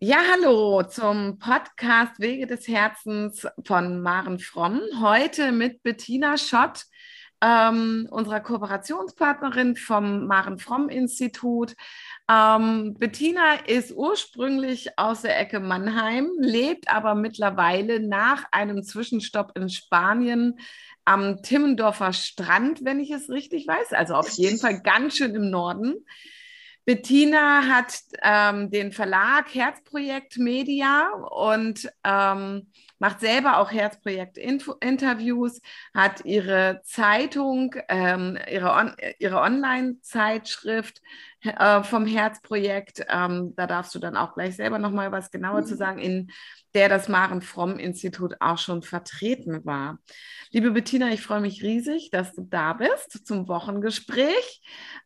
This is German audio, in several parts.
Ja, hallo zum Podcast Wege des Herzens von Maren Fromm. Heute mit Bettina Schott, ähm, unserer Kooperationspartnerin vom Maren Fromm Institut. Ähm, Bettina ist ursprünglich aus der Ecke Mannheim, lebt aber mittlerweile nach einem Zwischenstopp in Spanien am Timmendorfer Strand, wenn ich es richtig weiß. Also auf jeden Fall ganz schön im Norden. Bettina hat ähm, den Verlag Herzprojekt Media und ähm, macht selber auch Herzprojekt-Interviews, hat ihre Zeitung, ähm, ihre, On ihre Online-Zeitschrift äh, vom Herzprojekt. Ähm, da darfst du dann auch gleich selber nochmal was genauer mhm. zu sagen, in der das Maren Fromm Institut auch schon vertreten war. Liebe Bettina, ich freue mich riesig, dass du da bist zum Wochengespräch.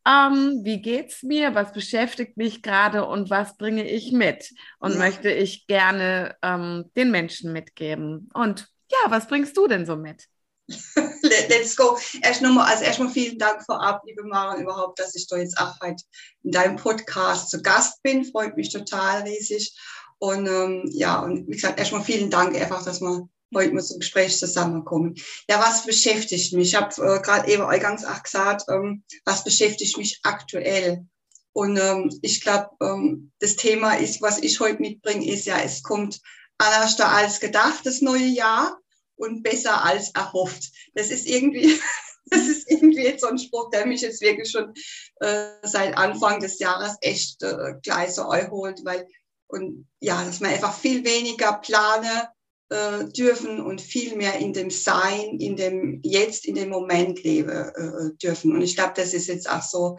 Ähm, wie geht's mir? Was beschäftigt mich gerade und was bringe ich mit? Und ja. möchte ich gerne ähm, den Menschen mitgeben. Und ja, was bringst du denn so mit? Let's go. Erst nochmal, also erstmal vielen Dank vorab, liebe Maren, überhaupt, dass ich da jetzt auch heute in deinem Podcast zu Gast bin. Freut mich total riesig. Und ähm, ja, und wie gesagt, erstmal vielen Dank einfach, dass wir heute mal zum Gespräch zusammenkommen. Ja, was beschäftigt mich? Ich habe äh, gerade eben eingangs auch gesagt, ähm, was beschäftigt mich aktuell? Und ähm, ich glaube, ähm, das Thema ist, was ich heute mitbringe, ist ja, es kommt anders als gedacht, das neue Jahr und besser als erhofft. Das ist irgendwie, das ist irgendwie jetzt so ein Spruch, der mich jetzt wirklich schon äh, seit Anfang des Jahres echt äh, gleich so einholt, weil und ja, dass man einfach viel weniger plane äh, dürfen und viel mehr in dem Sein, in dem Jetzt, in dem Moment leben äh, dürfen. Und ich glaube, das ist jetzt auch so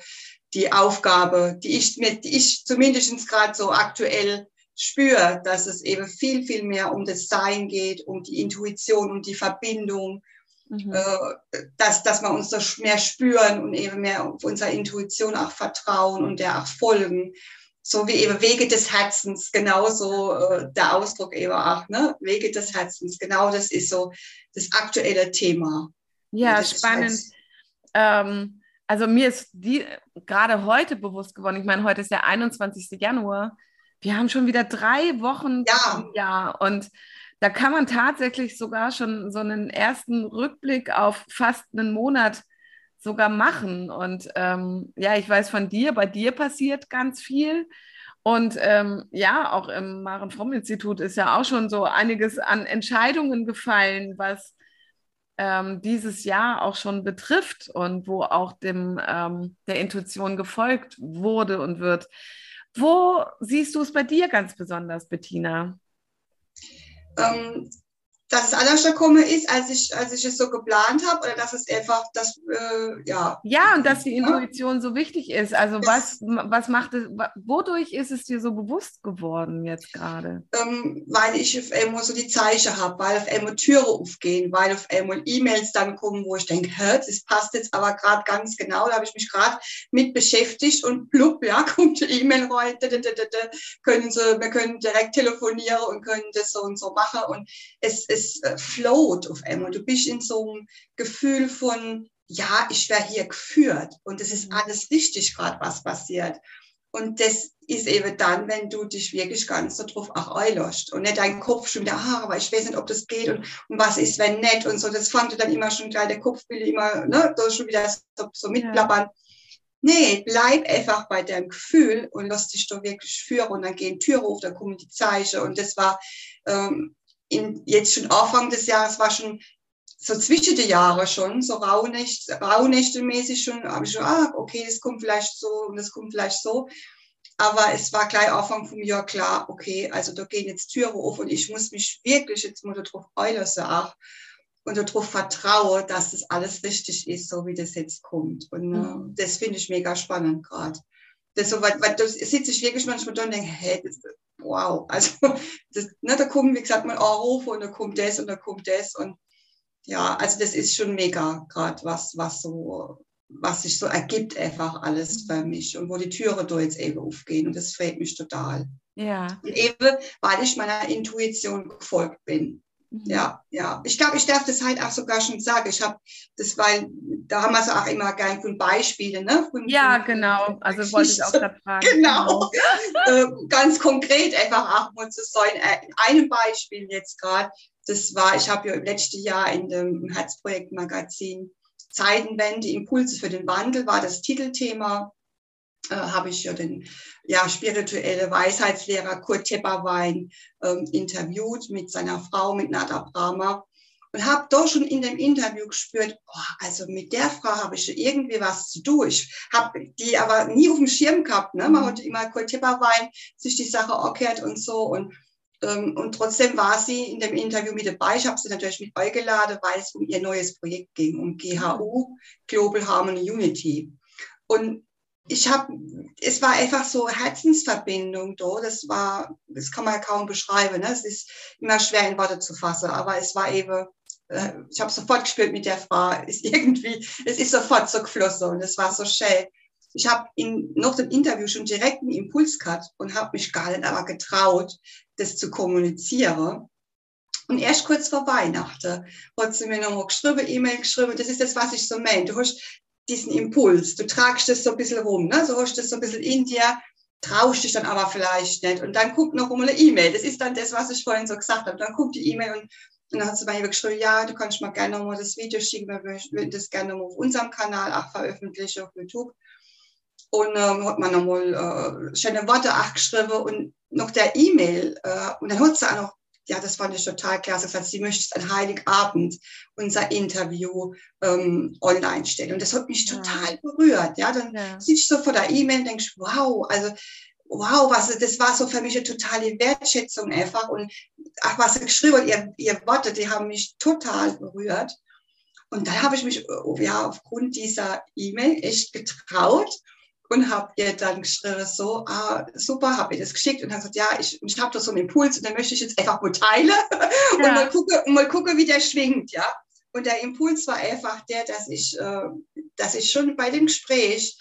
die Aufgabe, die ich mir, die ich zumindest gerade so aktuell spüre, dass es eben viel, viel mehr um das Sein geht, um die Intuition, um die Verbindung, mhm. äh, dass, dass wir uns das mehr spüren und eben mehr auf unserer Intuition auch vertrauen und der auch folgen so wie eben Wege des Herzens, genauso äh, der Ausdruck eben auch, ne? Wege des Herzens, genau das ist so das aktuelle Thema. Ja, spannend. Ähm, also mir ist die gerade heute bewusst geworden, ich meine, heute ist der 21. Januar, wir haben schon wieder drei Wochen ja. im Jahr und da kann man tatsächlich sogar schon so einen ersten Rückblick auf fast einen Monat sogar machen. Und ähm, ja, ich weiß von dir, bei dir passiert ganz viel. Und ähm, ja, auch im Maren Fromm Institut ist ja auch schon so einiges an Entscheidungen gefallen, was ähm, dieses Jahr auch schon betrifft und wo auch dem ähm, der Intuition gefolgt wurde und wird. Wo siehst du es bei dir ganz besonders, Bettina? Ähm, dass es anders gekommen ist, als ich, als ich es so geplant habe, oder dass es einfach, das, äh, ja. Ja, und dass die Intuition ja. so wichtig ist. Also das, was, was macht es, wodurch ist es dir so bewusst geworden jetzt gerade? Ähm, weil ich auf einmal so die Zeichen habe, weil auf einmal Türen aufgehen, weil auf einmal E-Mails dann kommen, wo ich denke, hä, das passt jetzt aber gerade ganz genau, da habe ich mich gerade mit beschäftigt und plupp, ja, kommt die E-Mail heute, können sie, wir können direkt telefonieren und können das so und so machen und es, es es äh, float auf einmal. Du bist in so einem Gefühl von, ja, ich werde hier geführt und es ist mhm. alles richtig gerade, was passiert. Und das ist eben dann, wenn du dich wirklich ganz so drauf auch einlässt und nicht dein Kopf schon wieder, ah, aber ich weiß nicht, ob das geht und, und was ist, wenn nicht und so. Das fand dann immer schon gleich, der Kopf will immer, ne, da schon wieder so, so mitplappern. Ja. Nee, bleib einfach bei deinem Gefühl und lass dich da wirklich führen und dann gehen Türen auf, dann kommen die Zeichen und das war, ähm, in, jetzt schon Anfang des Jahres war schon so zwischen die Jahre schon, so Rauhnächte, Rauhnächte-mäßig schon, habe ich schon, ah, okay, das kommt vielleicht so und das kommt vielleicht so. Aber es war gleich Anfang vom Jahr klar, okay, also da gehen jetzt Türen auf und ich muss mich wirklich jetzt mal darauf einlassen auch und darauf vertrauen, dass das alles richtig ist, so wie das jetzt kommt. Und äh, mhm. das finde ich mega spannend gerade. Das so, weil, weil da sitze ich wirklich manchmal da und denke, hey, das, wow, also das, ne, da kommen, wie gesagt, mal Anrufe und da kommt das und da kommt das und ja, also das ist schon mega gerade was, was so, was sich so ergibt einfach alles für mich und wo die Türen da jetzt eben aufgehen und das freut mich total. Ja. Und eben, weil ich meiner Intuition gefolgt bin. Mhm. ja, ja. Ich glaube, ich darf das halt auch sogar schon sagen. Ich habe das, weil da haben wir es auch immer gern von Beispielen, ne? Von, ja, genau. Also wollte ich auch gerade fragen. Genau. äh, ganz konkret einfach auch mal zu sein. Äh, in einem Beispiel jetzt gerade, das war, ich habe ja im letzten Jahr in dem Herzprojekt-Magazin Zeitenwende, Impulse für den Wandel war das Titelthema äh, habe ich ja den ja, spirituelle Weisheitslehrer Kurt Tepperwein ähm, interviewt mit seiner Frau, mit Nada Brahma. Und habe doch schon in dem Interview gespürt, oh, also mit der Frau habe ich irgendwie was zu tun. Ich habe die aber nie auf dem Schirm gehabt. Ne? Man hatte immer Kurt Tepperwein sich die Sache erklärt und so. Und, ähm, und trotzdem war sie in dem Interview mit dabei. Ich habe sie natürlich mit eingeladen, weil es um ihr neues Projekt ging, um GHU, Global Harmony Unity. Und ich habe, es war einfach so Herzensverbindung da. Das war, das kann man kaum beschreiben. Ne? Es ist immer schwer in Worte zu fassen, aber es war eben, äh, ich habe sofort gespielt mit der Frau. Ist irgendwie, es ist sofort so geflossen und es war so schön. Ich habe in noch dem Interview schon direkt einen Impuls gehabt und habe mich gar nicht aber getraut, das zu kommunizieren. Und erst kurz vor Weihnachten hat sie mir nochmal geschrieben, E-Mail geschrieben, das ist das, was ich so meine. Du hast diesen Impuls. Du tragst das so ein bisschen rum, ne? so hast du das so ein bisschen in dir, traust dich dann aber vielleicht nicht. Und dann guckt noch mal eine E-Mail. Das ist dann das, was ich vorhin so gesagt habe. Dann guckt die E-Mail und, und dann hat sie bei mir geschrieben, ja, du kannst mal gerne nochmal das Video schicken, wir würden das gerne nochmal auf unserem Kanal auch veröffentlichen auf YouTube. Und ähm, hat man nochmal äh, schöne Worte auch geschrieben und noch der E-Mail. Äh, und dann hat sie auch noch ja, das fand ich total klasse. Heißt, sie möchte an Heiligabend unser Interview ähm, online stellen. Und das hat mich ja. total berührt. Ja, dann ja. sitzt du so vor der E-Mail und denkst, wow, also wow, was, das war so für mich eine totale Wertschätzung einfach. Und ach, was sie geschrieben hat, ihr, ihr Worte, die haben mich total berührt. Und dann habe ich mich ja aufgrund dieser E-Mail echt getraut und habe ihr dann geschrieben, so, ah, super, habe ihr das geschickt und hat gesagt, ja, ich, ich habe da so einen Impuls und den möchte ich jetzt einfach mal teilen ja. und, mal gucke, und mal gucke, wie der schwingt, ja. Und der Impuls war einfach der, dass ich, äh, dass ich schon bei dem Gespräch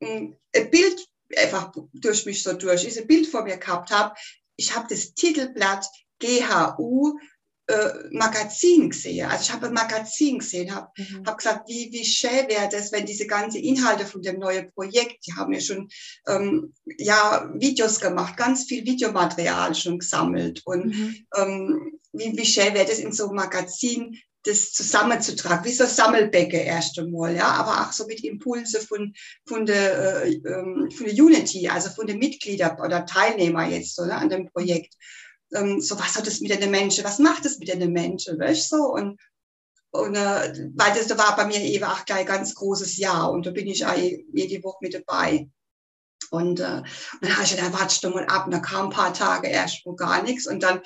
ein Bild einfach durch mich so durch, dieses Bild vor mir gehabt habe. Ich habe das Titelblatt GHU äh, Magazin gesehen. Also ich habe ein Magazin gesehen, habe mhm. hab gesagt, wie, wie schön wäre das, wenn diese ganzen Inhalte von dem neuen Projekt, die haben ja schon ähm, ja, Videos gemacht, ganz viel Videomaterial schon gesammelt. Und mhm. ähm, wie, wie schön wäre das in so einem Magazin, das zusammenzutragen, wie so ein Sammelbecke erst einmal, ja, aber auch so mit Impulse von, von der, äh, ähm, von der Unity, also von den Mitgliedern oder Teilnehmer jetzt ne, an dem Projekt ähm, so was hat es mit den Menschen, was macht es mit den Menschen, weißt so und und äh, weil das da war bei mir eben auch gleich ein ganz großes Jahr und da bin ich auch jede Woche mit dabei. Und, äh, und dann habe ich gedacht, warte doch mal ab. Und dann kam ein paar Tage erst wo gar nichts. Und dann,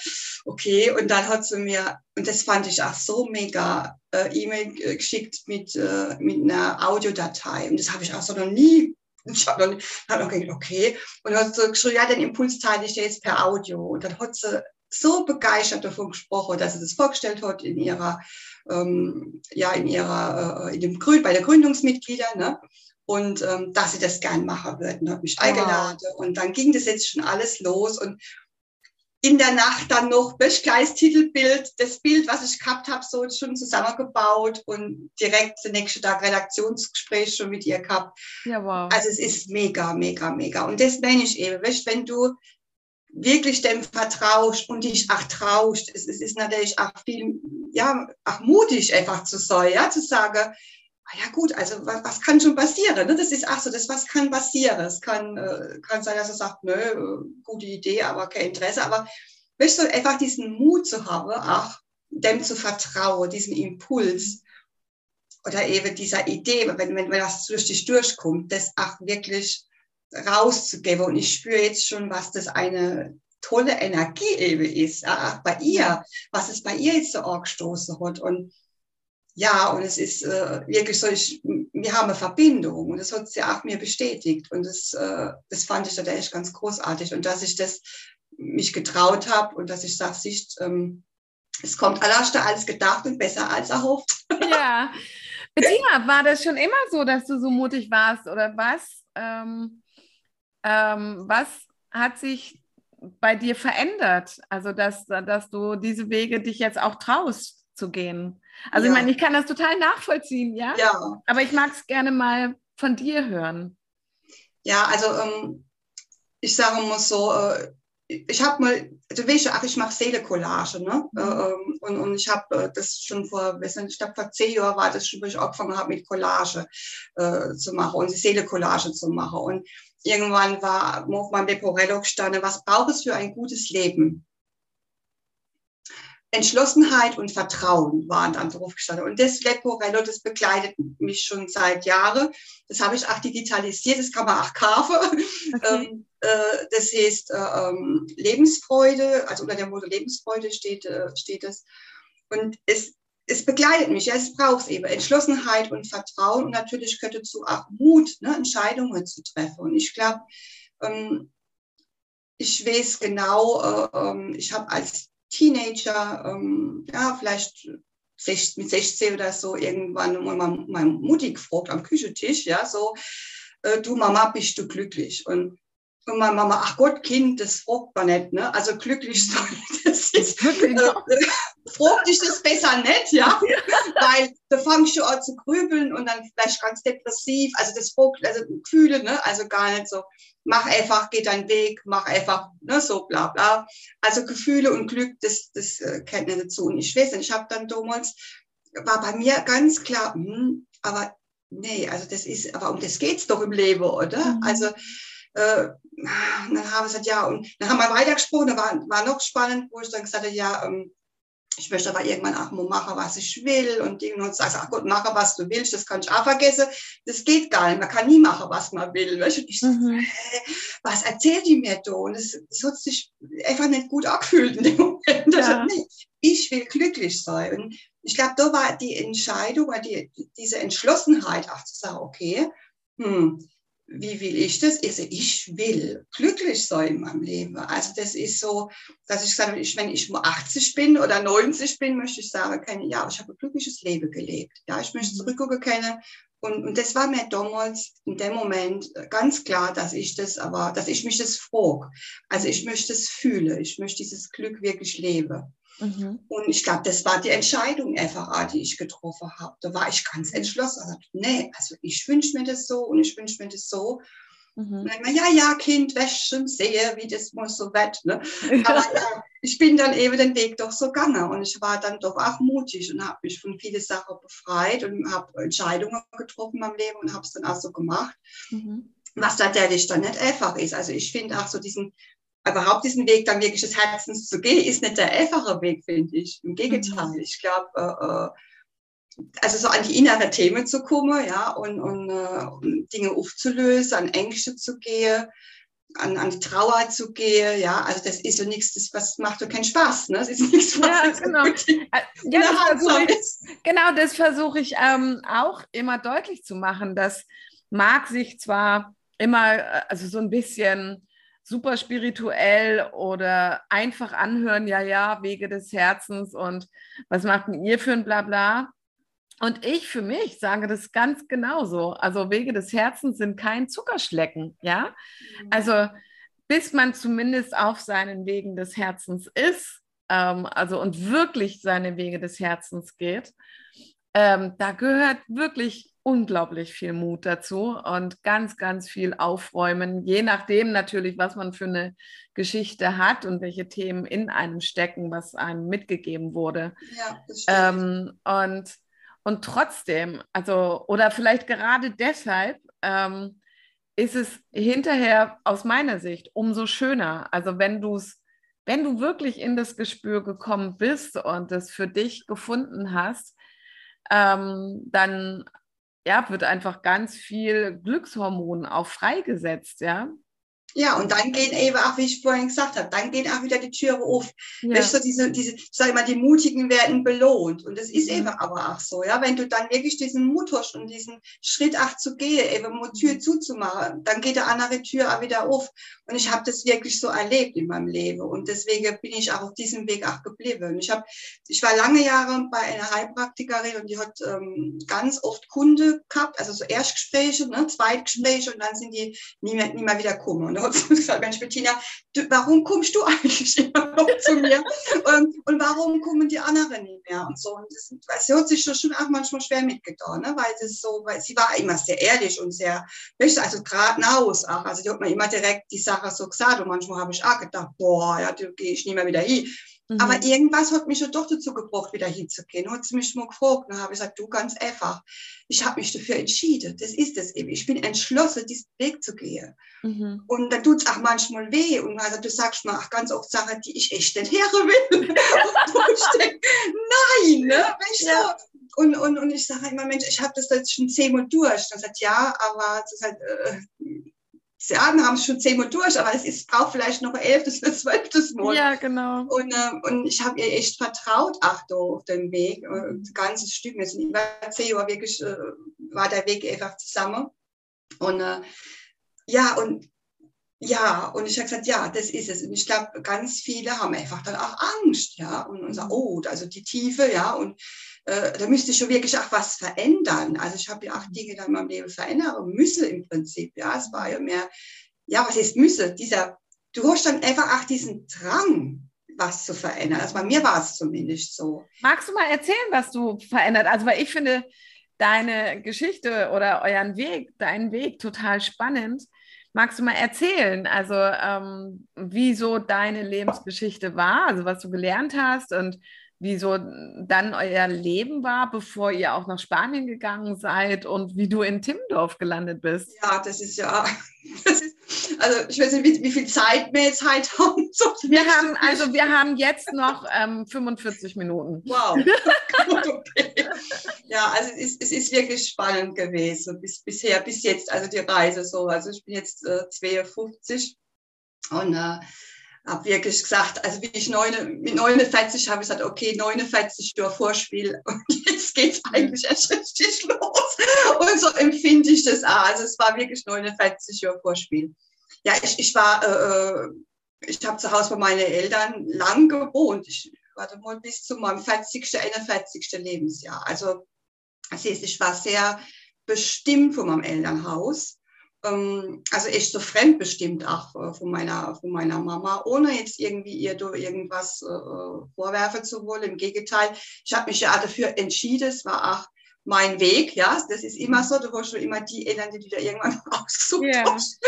okay, und dann hat sie mir, und das fand ich auch so mega, äh, E-Mail geschickt mit, äh, mit einer Audiodatei. Und das habe ich auch so noch nie ich habe dann, dann auch gedacht, okay. Und dann hat sie geschrieben, ja, den Impuls teile ich dir jetzt per Audio. Und dann hat sie so begeistert davon gesprochen, dass sie das vorgestellt hat in ihrer, ähm, ja, in ihrer, äh, in dem Grün, bei der Gründungsmitglieder, ne? Und ähm, dass sie das gern machen würden, hat mich wow. eingeladen. Und dann ging das jetzt schon alles los. Und in der Nacht dann noch das Titelbild, das Bild, was ich gehabt habe, so schon zusammengebaut und direkt den nächsten Tag Redaktionsgespräch schon mit ihr gehabt. Ja, wow. Also es ist mega, mega, mega. Und das meine ich eben, weißt, wenn du wirklich dem vertraust und dich auch traust, es, es ist natürlich auch viel, ja, auch mutig einfach zu sein, ja, zu sagen, ja gut, also was, was kann schon passieren? Ne? Das ist ach so, das was kann passieren. Es kann, äh, kann sein, dass er sagt, nö, äh, gute Idee, aber kein Interesse. Aber weißt du, einfach diesen Mut zu haben, auch dem zu vertrauen, diesen Impuls oder eben dieser Idee, wenn, wenn, wenn das durch dich durchkommt, das auch wirklich rauszugeben. Und ich spüre jetzt schon, was das eine tolle Energie eben ist, auch bei ihr, was es bei ihr jetzt so angestoßen hat. Und ja, und es ist äh, wirklich so, ich, wir haben eine Verbindung und das hat sie auch mir bestätigt und das, äh, das fand ich da echt ganz großartig und dass ich das mich getraut habe und dass ich sage, ähm, es kommt allerster als gedacht und besser als erhofft. Ja. Bettina, war das schon immer so, dass du so mutig warst oder was? Ähm, ähm, was hat sich bei dir verändert? Also, dass, dass du diese Wege dich jetzt auch traust zu gehen. Also, ja. ich meine, ich kann das total nachvollziehen, ja? Ja. Aber ich mag es gerne mal von dir hören. Ja, also ähm, ich sage mal so, äh, ich habe mal, du weißt ja, ach, ich mache Seele-Collage, ne? Mhm. Ähm, und, und ich habe äh, das schon vor, weiß nicht, ich glaube vor zehn Jahren war das schon, wo ich angefangen habe mit Collage äh, zu machen und Seele-Collage zu machen. Und irgendwann war auf meinem Leporello gestanden, was braucht es für ein gutes Leben? Entschlossenheit und Vertrauen waren dann drauf gestanden. Und das Leporello, das begleitet mich schon seit Jahren. Das habe ich auch digitalisiert, das kann man auch kaufen. Okay. Ähm, äh, das heißt äh, ähm, Lebensfreude, also unter der Motto Lebensfreude steht, äh, steht es. Und es, es begleitet mich, ja, es braucht eben Entschlossenheit und Vertrauen und natürlich gehört dazu auch Mut, ne, Entscheidungen zu treffen. Und ich glaube, ähm, ich weiß genau, äh, ähm, ich habe als Teenager, ähm, ja, vielleicht mit 16 oder so irgendwann mal meine Mutti gefragt am Küchentisch, ja, so, äh, du Mama, bist du glücklich? Und, und meine Mama, ach Gott, Kind, das fragt man nicht, ne? Also glücklich soll das ist, äh, fragt dich das besser nicht, ja? Weil da fangst du an zu grübeln und dann vielleicht ganz depressiv, also das fragt, also Gefühle, ne? Also gar nicht so mach einfach, geh deinen Weg, mach einfach, ne, so bla bla. Also Gefühle und Glück, das, das äh, kennt nicht dazu. Und ich weiß nicht, ich habe dann damals, war bei mir ganz klar, hm, aber nee, also das ist, aber um das geht's doch im Leben, oder? Mhm. Also äh, dann haben wir gesagt, ja, und dann haben wir weitergesprochen, da war, war noch spannend, wo ich dann gesagt habe, ja, ähm, ich möchte aber irgendwann auch mal machen, was ich will und Dinge und sagst, ach gut, mache, was du willst, das kann ich auch vergessen. Das geht gar nicht. Man kann nie machen, was man will. Und ich mhm. was erzählt die mir da? Und es, hat sich einfach nicht gut angefühlt in dem Moment. Ja. Nee, ich will glücklich sein. Und ich glaube, da war die Entscheidung, die, diese Entschlossenheit, auch zu sagen, okay, hm, wie will ich das? Also ich will glücklich sein in meinem Leben. Also das ist so, dass ich sage, ich, wenn ich 80 bin oder 90 bin, möchte ich sagen können, ja, ich habe ein glückliches Leben gelebt. Ja, ich möchte mhm. zurückgucken können. Und, und das war mir damals in dem Moment ganz klar, dass ich das aber, dass ich mich das frage. Also ich möchte es fühlen. Ich möchte dieses Glück wirklich leben. Mhm. Und ich glaube, das war die Entscheidung FAA, die ich getroffen habe. Da war ich ganz entschlossen. Also, nee, also ich wünsche mir das so und ich wünsche mir das so. Mhm. Und dann, ja, ja, Kind, wäsch schon sehe, wie das muss so wird. Ne? Aber ja, ich bin dann eben den Weg doch so gegangen und ich war dann doch auch mutig und habe mich von vielen Sachen befreit und habe Entscheidungen getroffen in meinem Leben und habe es dann auch so gemacht. Mhm. Was natürlich dann nicht einfach ist. Also ich finde auch so diesen überhaupt diesen Weg dann wirklich des Herzens zu gehen, ist nicht der einfache Weg, finde ich. Im Gegenteil. Mhm. Ich glaube, äh, äh, also so an die innere Themen zu kommen, ja, und, und äh, Dinge aufzulösen, an Ängste zu gehen, an, an die Trauer zu gehen, ja, also das ist so nichts, das was macht doch keinen Spaß, ne? Das ist nichts, was ja, genau. Äh, ja, das ich, genau, das versuche ich ähm, auch immer deutlich zu machen, dass mag sich zwar immer, äh, also so ein bisschen super spirituell oder einfach anhören, ja, ja, Wege des Herzens und was macht denn ihr für ein Blabla? Und ich für mich sage das ganz genauso. Also Wege des Herzens sind kein Zuckerschlecken, ja. Mhm. Also bis man zumindest auf seinen Wegen des Herzens ist, ähm, also und wirklich seine Wege des Herzens geht, ähm, da gehört wirklich unglaublich viel Mut dazu und ganz, ganz viel aufräumen, je nachdem natürlich, was man für eine Geschichte hat und welche Themen in einem stecken, was einem mitgegeben wurde. Ja, das stimmt. Ähm, und, und trotzdem, also, oder vielleicht gerade deshalb, ähm, ist es hinterher aus meiner Sicht umso schöner. Also wenn du es, wenn du wirklich in das Gespür gekommen bist und es für dich gefunden hast, ähm, dann ja, wird einfach ganz viel Glückshormon auch freigesetzt, ja. Ja, und dann gehen eben auch, wie ich vorhin gesagt habe, dann gehen auch wieder die Türen auf. Ja. Weißt du, diese, diese, sag mal, die Mutigen werden belohnt. Und das ist mhm. eben aber auch so, ja. Wenn du dann wirklich diesen Mut hast und diesen Schritt auch zu gehen, eben die Tür mhm. zuzumachen, dann geht der andere Tür auch wieder auf. Und ich habe das wirklich so erlebt in meinem Leben. Und deswegen bin ich auch auf diesem Weg auch geblieben. Ich habe, ich war lange Jahre bei einer Heilpraktikerin und die hat ähm, ganz oft Kunde gehabt, also so Erstgespräche, ne, Zweitgespräche und dann sind die nie mehr, nie mehr wieder gekommen. Hat sie gesagt, Mensch, Bettina, du, warum kommst du eigentlich immer noch zu mir? und, und warum kommen die anderen nicht mehr? Und so. Und das, sie hat sich schon auch manchmal schwer mitgetan, ne? weil das so, weil sie war immer sehr ehrlich und sehr, also geradeaus auch. Also die hat mir immer direkt die Sache so gesagt und manchmal habe ich auch gedacht, boah, ja, da gehe ich nie mehr wieder hin. Mhm. Aber irgendwas hat mich ja doch dazu gebracht, wieder hinzugehen. Hat sie mich mal gefragt. Dann habe ich gesagt, du ganz einfach. Ich habe mich dafür entschieden. Das ist es eben. Ich bin entschlossen, diesen Weg zu gehen. Mhm. Und dann tut es auch manchmal weh. Und also du sagst mir auch ganz oft Sachen, die ich echt nicht hören will. nein, ne? Ja. Und, und, und ich sage immer, Mensch, ich habe das jetzt schon zehnmal durch. Dann sagt ja, aber das ist halt, äh, ja, wir haben es schon zehnmal durch, aber es ist, braucht vielleicht noch ein elftes oder zwölftes Mal. Ja, genau. Und, äh, und ich habe ihr echt vertraut, ach du, auf dem Weg. Ein ganzes Stück, wir sind über zehn Jahre wirklich, äh, war der Weg einfach zusammen. Und äh, ja, und ja, und ich habe gesagt, ja, das ist es. Und ich glaube, ganz viele haben einfach dann auch Angst, ja, und, und sagen, mhm. oh, also die Tiefe, ja, und äh, da müsste ich schon wirklich auch was verändern. Also ich habe ja auch Dinge dann in meinem Leben verändern müssen im Prinzip. Ja, es war ja mehr, ja, was ist müsse? Dieser, du hast dann einfach auch diesen Drang, was zu verändern. Also bei mir war es zumindest so. Magst du mal erzählen, was du verändert? Also weil ich finde deine Geschichte oder euren Weg, deinen Weg total spannend. Magst du mal erzählen, also ähm, wie so deine Lebensgeschichte war, also was du gelernt hast und wie so dann euer Leben war, bevor ihr auch nach Spanien gegangen seid und wie du in Timmendorf gelandet bist. Ja, das ist ja, das ist, also ich weiß nicht, wie, wie viel Zeit wir jetzt halt haben. Wir haben, also wir haben jetzt noch ähm, 45 Minuten. Wow. okay. Ja, also es ist, es ist wirklich spannend gewesen bis, bisher, bis jetzt, also die Reise so. Also ich bin jetzt äh, 52 und äh, habe wirklich gesagt, also wie ich neun, mit 49 habe ich gesagt, okay, 49 Jahre Vorspiel und jetzt geht es eigentlich erst richtig los. Und so empfinde ich das auch. Also es war wirklich 49 Jahre Vorspiel. Ja, ich, ich war, äh, äh ich habe zu Hause bei meinen Eltern lang gewohnt. Ich warte mal bis zu meinem 40., 41. Lebensjahr. Also, das heißt, ich war sehr bestimmt von meinem Elternhaus also echt so fremdbestimmt auch äh, von meiner, von meiner Mama, ohne jetzt irgendwie ihr irgendwas äh, vorwerfen zu wollen. Im Gegenteil, ich habe mich ja dafür entschieden, es war auch mein Weg, ja, das ist immer so, du hast schon immer die Eltern, die du da irgendwann ausgesucht yeah. hast,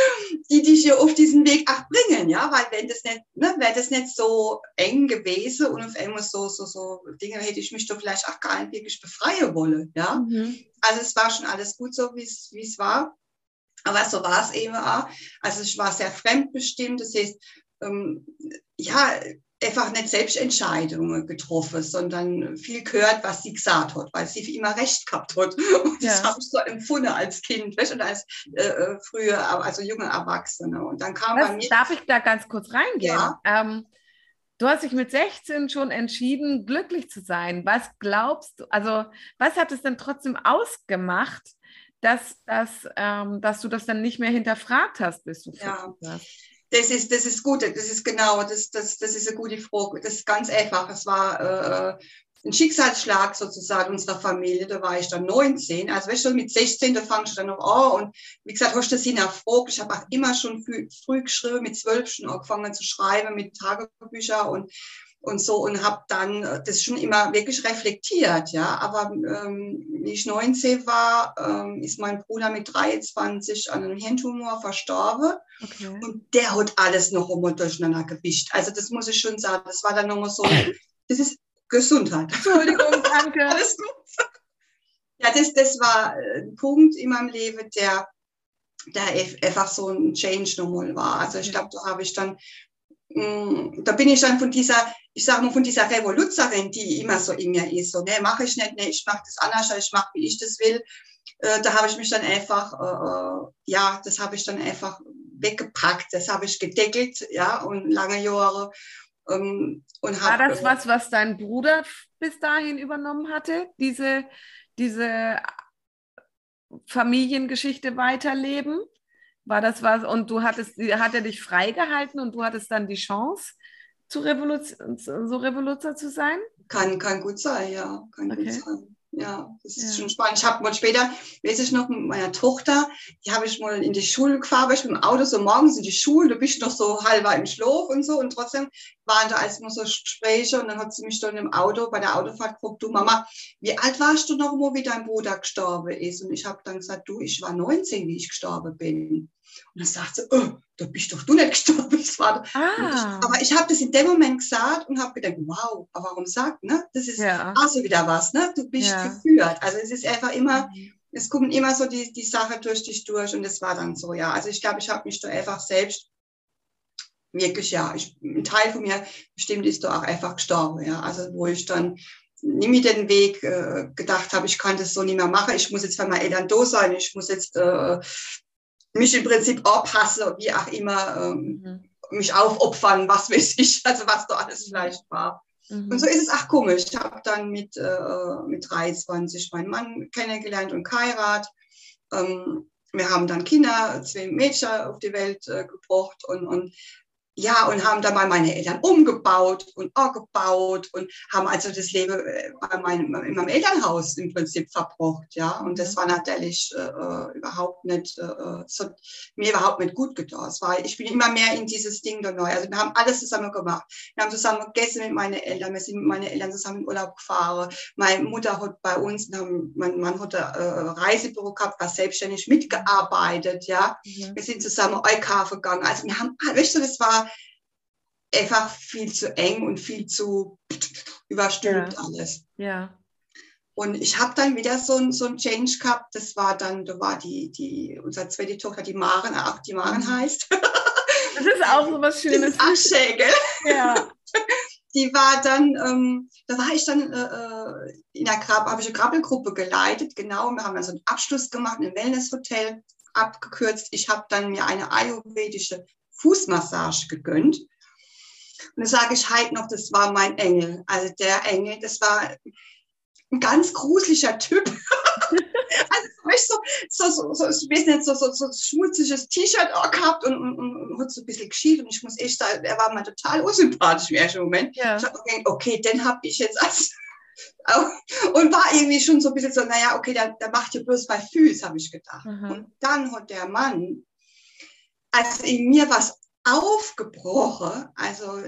die dich hier auf diesen Weg auch bringen, ja, weil wenn das nicht, ne, wäre das nicht so eng gewesen und auf einmal so, so, so Dinge hätte ich mich doch vielleicht auch gar nicht wirklich befreien wollen, ja. Mhm. Also es war schon alles gut so, wie es war. Aber so war es eben auch. Also ich war sehr fremdbestimmt. Das heißt, ähm, ja, einfach nicht Selbstentscheidungen getroffen, sondern viel gehört, was sie gesagt hat, weil sie immer recht gehabt hat. Und das habe ich so empfunden als Kind weißt, und als äh, äh früher, also junge Erwachsene. Und dann kam das, bei mir. Darf ich da ganz kurz reingehen? Ja. Ähm, du hast dich mit 16 schon entschieden, glücklich zu sein. Was glaubst du, also was hat es denn trotzdem ausgemacht, dass, dass, ähm, dass du das dann nicht mehr hinterfragt hast, bis du ja. hast. Das ist, das ist gut, das ist genau, das, das, das ist eine gute Frage. Das ist ganz einfach. Es war äh, ein Schicksalsschlag sozusagen unserer Familie. Da war ich dann 19. Also weißt du, mit 16, da fangst du dann noch an. Und wie gesagt, hast du das hinterfragt. Ich habe auch immer schon früh, früh geschrieben, mit zwölf schon angefangen zu schreiben, mit Tagebüchern und und so und habe dann äh, das schon immer wirklich reflektiert, ja. Aber ähm, wie ich 19 war, ähm, ist mein Bruder mit 23 an einem Hirntumor verstorben okay. und der hat alles noch einmal durcheinander gewischt. Also das muss ich schon sagen, das war dann nochmal so, das ist Gesundheit. Entschuldigung, danke. alles gut. Ja, das, das war ein Punkt in meinem Leben, der der einfach so ein Change nochmal war. Also ich glaube, da habe ich dann Mm, da bin ich dann von dieser, ich sage mal, von dieser Revoluzerin, die immer so in mir ist, so, nee, mache ich nicht, nee, ich mache das anders, ich mache, wie ich das will. Äh, da habe ich mich dann einfach, äh, äh ja, das habe ich dann einfach weggepackt, das habe ich gedeckelt, ja, und lange Jahre. Ähm, und hab, War das was, was dein Bruder bis dahin übernommen hatte, diese, diese Familiengeschichte weiterleben? War das was? Und du hattest, hat er dich freigehalten und du hattest dann die Chance, zu Revolution, so Revoluzer zu sein? Kann, kann gut sein, ja. Kann okay. gut sein. ja, das ist ja. schon spannend. Ich habe mal später, weiß ich noch, mit meiner Tochter, die habe ich mal in die Schule gefahren, ich mit dem Auto so morgens in die Schule, du bist noch so halber im Schlaf und so und trotzdem waren da als immer so Gespräche und dann hat sie mich dann im Auto, bei der Autofahrt gefragt, du Mama, wie alt warst du noch immer, wie dein Bruder gestorben ist? Und ich habe dann gesagt, du, ich war 19, wie ich gestorben bin. Und dann sagt sie, oh, da bist doch du nicht gestorben. Ah. aber ich habe das in dem Moment gesagt und habe gedacht, wow, aber warum sagt, ne? Das ist ja. also wieder was, ne? Du bist ja. geführt. Also es ist einfach immer, mhm. es kommen immer so die, die Sache durch dich durch und das war dann so, ja. Also ich glaube, ich habe mich da einfach selbst wirklich, ja, ich, ein Teil von mir bestimmt ist da auch einfach gestorben, ja. Also wo ich dann nie mit den Weg äh, gedacht habe, ich kann das so nicht mehr machen, ich muss jetzt für meine Eltern da sein, ich muss jetzt äh, mich im Prinzip abhasse, wie auch immer, ähm, mhm. mich aufopfern, was weiß ich, also was da alles vielleicht war. Mhm. Und so ist es auch komisch. Ich habe dann mit, äh, mit 23 meinen Mann kennengelernt und geheiratet. Ähm, wir haben dann Kinder, zwei Mädchen auf die Welt äh, gebracht und, und ja, und haben dann mal meine Eltern umgebaut und gebaut und haben also das Leben äh, meinem, in meinem Elternhaus im Prinzip verbracht, ja. Und das mhm. war natürlich äh, äh, überhaupt nicht, äh, so, mir überhaupt nicht gut getan. Es war, ich bin immer mehr in dieses Ding da neu. Also wir haben alles zusammen gemacht. Wir haben zusammen gegessen mit meinen Eltern, wir sind mit meinen Eltern zusammen in Urlaub gefahren. Meine Mutter hat bei uns, haben, mein Mann hat ein äh, Reisebüro gehabt, war selbstständig mitgearbeitet, ja. Mhm. Wir sind zusammen Eukaufen gegangen. Also wir haben, weißt du, das war einfach viel zu eng und viel zu überstülpt ja. alles. Ja. Und ich habe dann wieder so ein, so ein Change gehabt. Das war dann, da war die, die, unsere zweite Tochter, die Maren, auch die Maren mhm. heißt. Das ist auch so was Schönes. Ach, Schägel. Ja. Die war dann, ähm, da war ich dann äh, äh in der Grab, habe ich eine Krabbelgruppe geleitet, genau. Wir haben dann so einen Abschluss gemacht, ein Wellnesshotel abgekürzt. Ich habe dann mir eine ayurvedische Fußmassage gegönnt. Und da sage ich halt noch, das war mein Engel. Also der Engel, das war ein ganz gruseliger Typ. also so, so, so, so, ich weiß nicht, so, so, so schmutziges T-Shirt auch gehabt und, und, und, und hat so ein bisschen geschielt. Und ich muss echt sagen, er war mal total unsympathisch im ersten Moment. Ja. Ich habe gedacht, okay, den habe ich jetzt als und war irgendwie schon so ein bisschen so, naja, okay, der, der macht ja bloß bei Füß, habe ich gedacht. Mhm. Und dann hat der Mann, als in mir was aufgebrochen. Also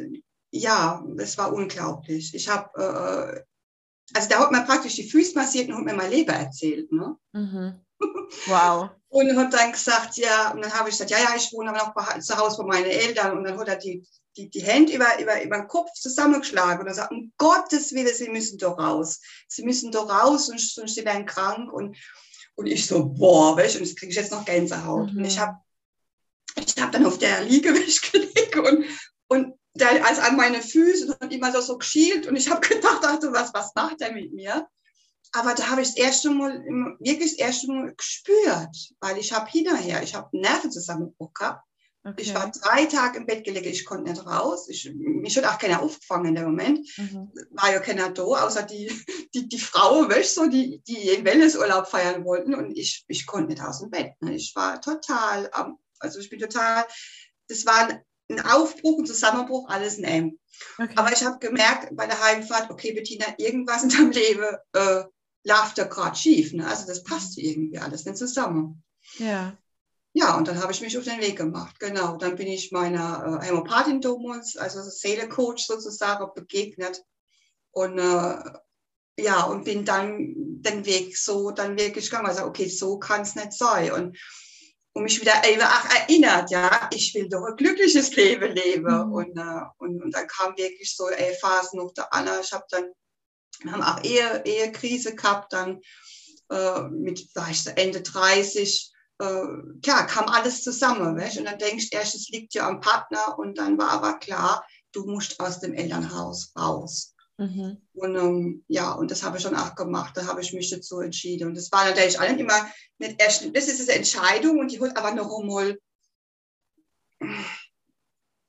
ja, das war unglaublich. Ich habe, äh, also der hat mir praktisch die Füße massiert und hat mir mein Leben erzählt. Ne? Mhm. Wow. und hat dann gesagt, ja, und dann habe ich gesagt, ja, ja, ich wohne aber noch zu Hause bei meinen Eltern. Und dann hat er die, die, die Hände über, über, über den Kopf zusammengeschlagen und er sagt, um Gottes Willen, Sie müssen doch raus. Sie müssen doch raus, sonst, sonst Sie werden krank. Und, und ich so, boah, weißt, und das kriege ich jetzt noch Gänsehaut. Mhm. Und ich habe ich habe dann auf der Liegewicht gelegt und, und der, also an meine Füße und immer so, so geschielt und ich habe gedacht, dachte, was, was macht er mit mir? Aber da habe ich das erste Mal, wirklich das erste Mal gespürt, weil ich habe hinterher, ich habe einen Nervenzusammenbruch gehabt. Okay. Ich war drei Tage im Bett gelegt, ich konnte nicht raus. Ich, mich hat auch keiner aufgefangen in dem Moment. Mhm. War ja keiner da, außer die, die, die Frau, weißt, so, die, die den Wellnessurlaub feiern wollten. Und ich, ich konnte nicht aus dem Bett. Ne? Ich war total am also ich bin total, das war ein Aufbruch, ein Zusammenbruch, alles in einem. Okay. Aber ich habe gemerkt bei der Heimfahrt, okay, Bettina, irgendwas in deinem Leben äh, läuft da gerade schief. Ne? Also das passt irgendwie alles nicht zusammen. Ja. Ja, und dann habe ich mich auf den Weg gemacht. Genau. Dann bin ich meiner äh, Hämopathin damals, also Seelecoach sozusagen, begegnet. Und äh, ja, und bin dann den Weg so dann wirklich gegangen. Also, okay, so kann es nicht sein. Und und mich wieder erinnert, ja, ich will doch ein glückliches Leben leben. Mhm. Und, äh, und, und dann kam wirklich so ey, Phasen noch der Anna. Ich habe dann, wir haben auch Ehe, Ehekrise gehabt, dann äh, mit vielleicht so Ende 30. Äh, klar, kam alles zusammen. Weißt? Und dann denkst du erst, es liegt ja am Partner. Und dann war aber klar, du musst aus dem Elternhaus raus. Mhm. Und ähm, ja, und das habe ich schon auch gemacht. Da habe ich mich dazu entschieden. Und das war natürlich allen immer nicht erst, das ist eine Entscheidung und die holt aber noch einmal.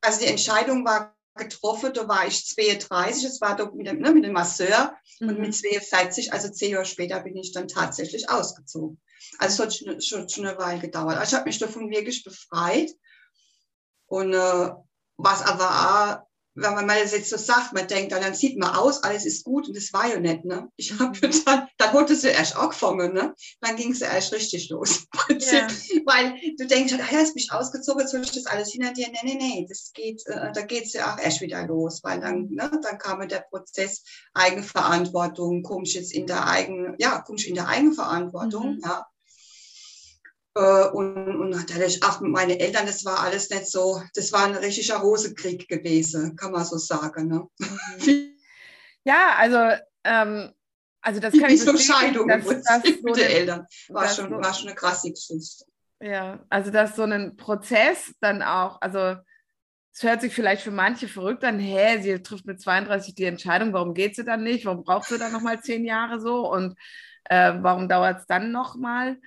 Also die Entscheidung war getroffen, da war ich 32, das war da mit dem, ne, mit dem Masseur mhm. und mit 42, also zehn Jahre später bin ich dann tatsächlich ausgezogen. Also es hat schon, schon, schon eine Weile gedauert. Also ich habe mich davon wirklich befreit. Und äh, was aber auch wenn man mal das jetzt so sagt, man denkt, dann, dann sieht man aus, alles ist gut und das war ja nicht, ne? Ich habe mhm. dann, dann wurde sie erst angefangen, ne? Dann ging es erst richtig los. Ja. Weil du denkst, ah, ja, ist mich ausgezogen, jetzt ich das alles hinter dir? Nee, nee, nee, das geht, äh, da geht's ja auch erst wieder los, weil dann, mhm. ne, dann kam der Prozess Eigenverantwortung, kommst jetzt in der eigenen, ja, kommst in der Eigenverantwortung, mhm. ja. Äh, und, und natürlich auch mit meinen Eltern, das war alles nicht so, das war ein richtiger Rosekrieg gewesen, kann man so sagen. Ne? Mhm. Ja, also, ähm, also das kann ich so Scheidung dass, dass mit so den Eltern. War schon, so, war schon eine krasse Geschichte. Ja, also dass so ein Prozess dann auch, also es hört sich vielleicht für manche verrückt an, hä, sie trifft mit 32 die Entscheidung, warum geht sie dann nicht, warum braucht sie dann nochmal zehn Jahre so und äh, warum dauert es dann nochmal?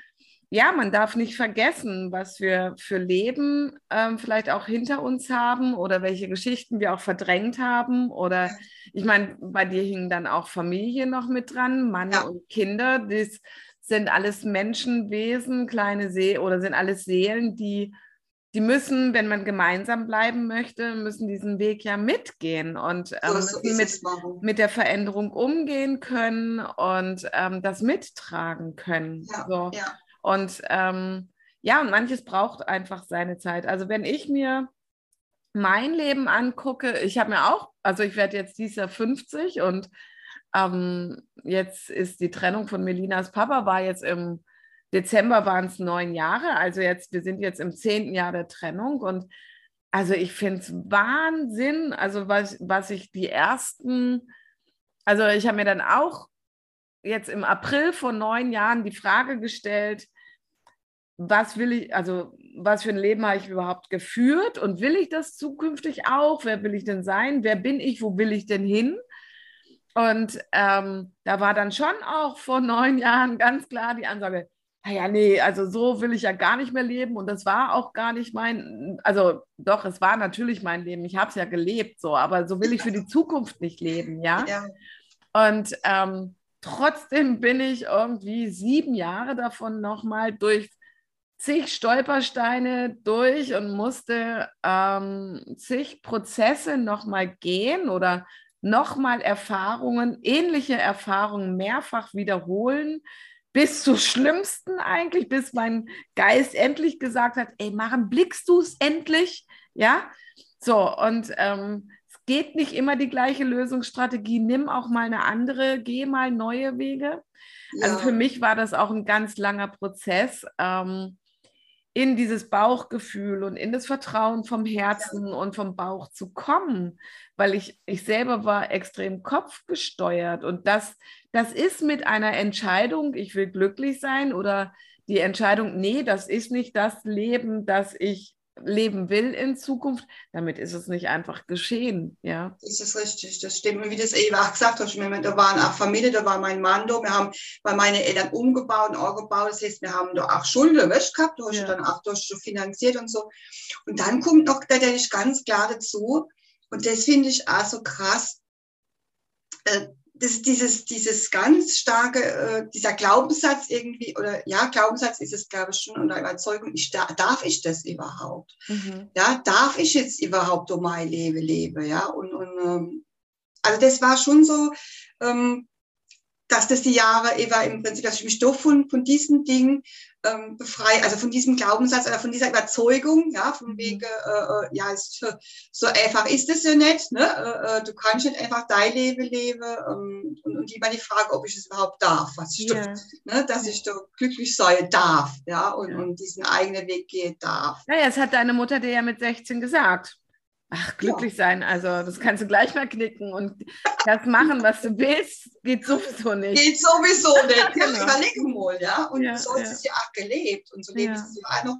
Ja, man darf nicht vergessen, was wir für Leben ähm, vielleicht auch hinter uns haben oder welche Geschichten wir auch verdrängt haben. Oder ich meine, bei dir hingen dann auch Familie noch mit dran, Mann ja. und Kinder. Das sind alles Menschenwesen, kleine See oder sind alles Seelen, die, die müssen, wenn man gemeinsam bleiben möchte, müssen diesen Weg ja mitgehen und ähm, so mit, mit der Veränderung umgehen können und ähm, das mittragen können. Ja, so. ja. Und ähm, ja, und manches braucht einfach seine Zeit. Also wenn ich mir mein Leben angucke, ich habe mir auch, also ich werde jetzt dieses Jahr 50 und ähm, jetzt ist die Trennung von Melinas Papa, war jetzt im Dezember waren es neun Jahre, also jetzt, wir sind jetzt im zehnten Jahr der Trennung und also ich finde es Wahnsinn, also was, was ich die ersten, also ich habe mir dann auch jetzt im April vor neun Jahren die Frage gestellt, was will ich, also was für ein Leben habe ich überhaupt geführt und will ich das zukünftig auch? Wer will ich denn sein? Wer bin ich? Wo will ich denn hin? Und ähm, da war dann schon auch vor neun Jahren ganz klar die Ansage, naja, nee, also so will ich ja gar nicht mehr leben und das war auch gar nicht mein, also doch, es war natürlich mein Leben, ich habe es ja gelebt so, aber so will ich für die Zukunft nicht leben, ja. ja. Und ähm, trotzdem bin ich irgendwie sieben Jahre davon nochmal durch zig Stolpersteine durch und musste ähm, zig Prozesse nochmal gehen oder nochmal Erfahrungen, ähnliche Erfahrungen mehrfach wiederholen, bis zur schlimmsten eigentlich, bis mein Geist endlich gesagt hat, ey, Maren, blickst du es endlich? Ja, so, und ähm, es geht nicht immer die gleiche Lösungsstrategie, nimm auch mal eine andere, geh mal neue Wege. Also ja. Also für mich war das auch ein ganz langer Prozess. Ähm, in dieses Bauchgefühl und in das Vertrauen vom Herzen und vom Bauch zu kommen, weil ich, ich selber war extrem kopfgesteuert. Und das, das ist mit einer Entscheidung, ich will glücklich sein oder die Entscheidung, nee, das ist nicht das Leben, das ich leben will in Zukunft, damit ist es nicht einfach geschehen. Ja. Das ist richtig, das stimmt. Und wie das Eva auch gesagt hat, da waren auch Familie, da war mein Mann da, wir haben bei meinen Eltern umgebaut und auch gebaut, das heißt, wir haben da auch Schulden weißt, gehabt, da hast ja. dann auch durch finanziert und so. Und dann kommt noch der, der ist ganz klar dazu, und das finde ich auch so krass, äh, das, dieses, dieses ganz starke, äh, dieser Glaubenssatz irgendwie, oder ja, Glaubenssatz ist es, glaube ich, schon, oder Überzeugung, ich, darf ich das überhaupt? Mhm. Ja, darf ich jetzt überhaupt um mein Leben leben? Ja, und, und ähm, also das war schon so, ähm, dass das die Jahre Eva im Prinzip, dass ich mich doch von, von diesen Dingen ähm, befreie, also von diesem Glaubenssatz oder von dieser Überzeugung, ja, vom mhm. Wege, äh, äh, ja, ist, so einfach ist es ja nicht, ne? Äh, äh, du kannst nicht einfach dein Leben leben ähm, und, und immer die Frage, ob ich es überhaupt darf, was ich yeah. ne? dass ich doch glücklich sein darf, ja, und, ja. und diesen eigenen Weg gehen darf. Naja, es hat deine Mutter dir ja mit 16 gesagt. Ach, glücklich ja. sein, also das kannst du gleich mal knicken und das machen, was du willst, geht sowieso nicht. Geht sowieso nicht. genau. Überlegen mal, ja. Und ja, so ist ja. es ja auch gelebt und so lebt ja. es ja auch noch.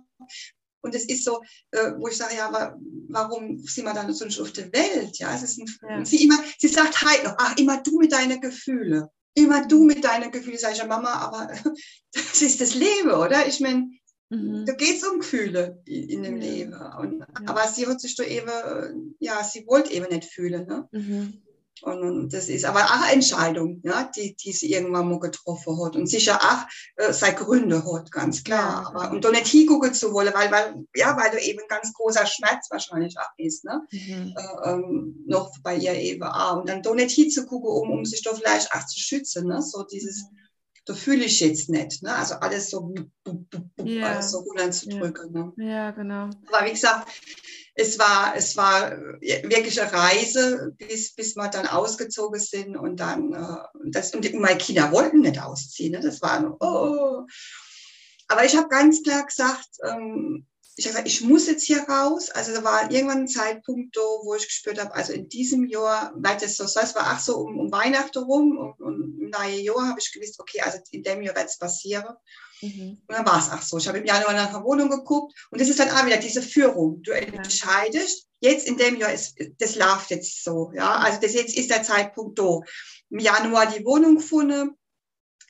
Und es ist so, äh, wo ich sage, ja, warum sind wir dann so nicht auf der Welt? Ja, es ist ein, sie immer, sie sagt halt noch, ach, immer du mit deinen Gefühlen. Immer du mit deinen Gefühlen, sage ich ja, Mama, aber das ist das Leben, oder? Ich meine, Mhm. Da geht es um Gefühle in dem ja. Leben. Und, ja. Aber sie hat sich da eben, ja, sie wollte eben nicht fühlen. Ne? Mhm. Und das ist aber auch eine Entscheidung, ja, die, die sie irgendwann mal getroffen hat. Und sicher auch äh, seine Gründe hat, ganz klar. Aber, und da nicht hingucken zu wollen, weil, weil, ja, weil da eben ein ganz großer Schmerz wahrscheinlich auch ist, ne? Mhm. Äh, ähm, noch bei ihr eben auch. Und dann da nicht hinzugucken, um, um sich da vielleicht auch zu schützen, ne? So dieses, mhm. Da fühle ich jetzt nicht, ne? Also alles so, alles so runterzudrücken, ja. ne? Ja, genau. Aber wie gesagt, es war, es war wirklich eine Reise, bis, bis wir dann ausgezogen sind und dann, äh, das, und meine Kinder wollten nicht ausziehen. Ne? Das war, oh. Aber ich habe ganz klar gesagt, ähm, ich habe gesagt, ich muss jetzt hier raus. Also da war irgendwann ein Zeitpunkt, wo ich gespürt habe, also in diesem Jahr, weil das so, das war auch so um, um Weihnachten rum und, und im neuen Jahr habe ich gewusst, okay, also in dem Jahr wird es passieren. Mhm. Und dann war es auch so. Ich habe im Januar nach einer Wohnung geguckt und das ist dann auch wieder diese Führung. Du entscheidest, jetzt in dem Jahr ist, das läuft jetzt so. Ja, also das jetzt ist der Zeitpunkt da. Im Januar die Wohnung gefunden.